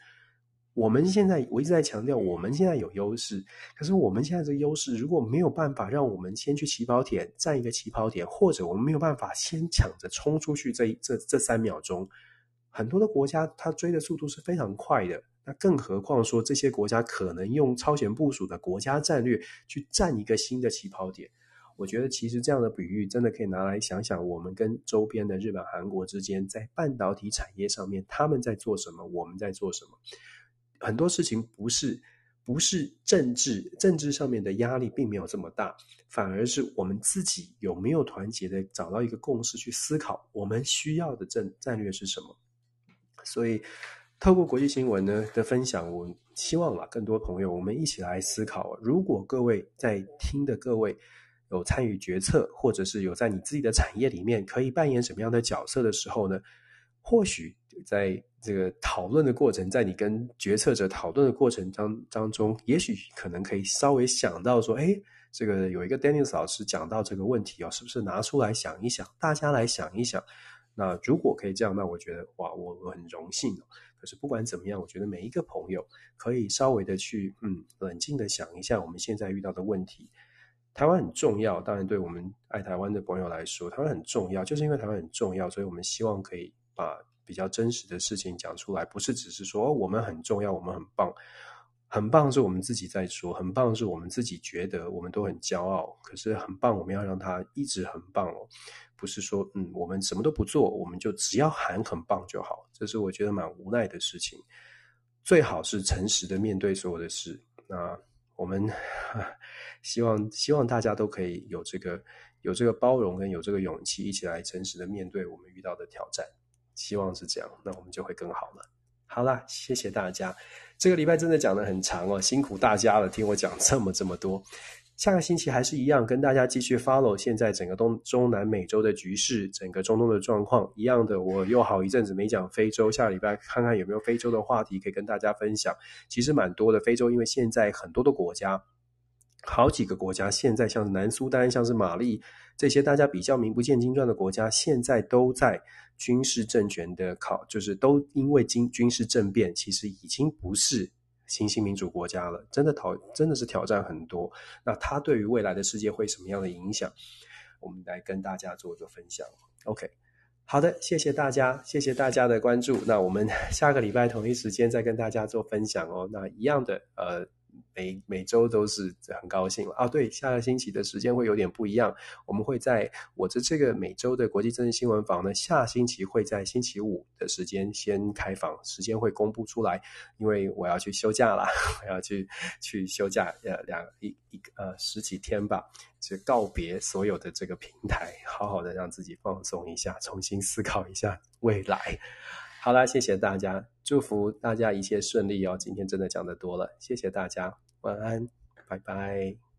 我们现在我一直在强调，我们现在有优势，可是我们现在这个优势如果没有办法让我们先去起跑点占一个起跑点，或者我们没有办法先抢着冲出去这这这三秒钟，很多的国家它追的速度是非常快的。那更何况说，这些国家可能用超前部署的国家战略去占一个新的起跑点。我觉得其实这样的比喻真的可以拿来想想，我们跟周边的日本、韩国之间在半导体产业上面，他们在做什么，我们在做什么。很多事情不是不是政治政治上面的压力并没有这么大，反而是我们自己有没有团结的找到一个共识去思考我们需要的战战略是什么。所以。透过国际新闻呢的分享，我希望啊，更多朋友我们一起来思考。如果各位在听的各位有参与决策，或者是有在你自己的产业里面可以扮演什么样的角色的时候呢，或许在这个讨论的过程，在你跟决策者讨论的过程当当中，也许可能可以稍微想到说，哎，这个有一个 Dennis 老师讲到这个问题哦，是不是拿出来想一想，大家来想一想。那如果可以这样，那我觉得哇，我我很荣幸哦。可是不管怎么样，我觉得每一个朋友可以稍微的去嗯冷静的想一下我们现在遇到的问题。台湾很重要，当然对我们爱台湾的朋友来说，台湾很重要，就是因为台湾很重要，所以我们希望可以把比较真实的事情讲出来，不是只是说，我们很重要，我们很棒，很棒是我们自己在说，很棒是我们自己觉得我们都很骄傲。可是很棒，我们要让它一直很棒哦。不是说，嗯，我们什么都不做，我们就只要喊很棒就好，这是我觉得蛮无奈的事情。最好是诚实的面对所有的事。那我们 [laughs] 希望希望大家都可以有这个有这个包容跟有这个勇气，一起来诚实的面对我们遇到的挑战。希望是这样，那我们就会更好了。好啦，谢谢大家。这个礼拜真的讲得很长哦，辛苦大家了，听我讲这么这么多。下个星期还是一样，跟大家继续 follow 现在整个东中南美洲的局势，整个中东的状况一样的。我又好一阵子没讲非洲，下个礼拜看看有没有非洲的话题可以跟大家分享。其实蛮多的，非洲因为现在很多的国家好几个国家现在像南苏丹、像是马利这些大家比较名不见经传的国家，现在都在军事政权的考，就是都因为军军事政变，其实已经不是新兴民主国家了。真的挑真的是挑战很多。那它对于未来的世界会什么样的影响？我们来跟大家做一个分享。OK，好的，谢谢大家，谢谢大家的关注。那我们 [laughs] 下个礼拜同一时间再跟大家做分享哦。那一样的，呃。每每周都是很高兴啊！对，下个星期的时间会有点不一样。我们会在我的这个每周的国际政治新闻房呢，下星期会在星期五的时间先开房，时间会公布出来。因为我要去休假啦，我要去去休假，呃，两一一个呃十几天吧，就告别所有的这个平台，好好的让自己放松一下，重新思考一下未来。好啦，谢谢大家，祝福大家一切顺利哦。今天真的讲的多了，谢谢大家，晚安，拜拜。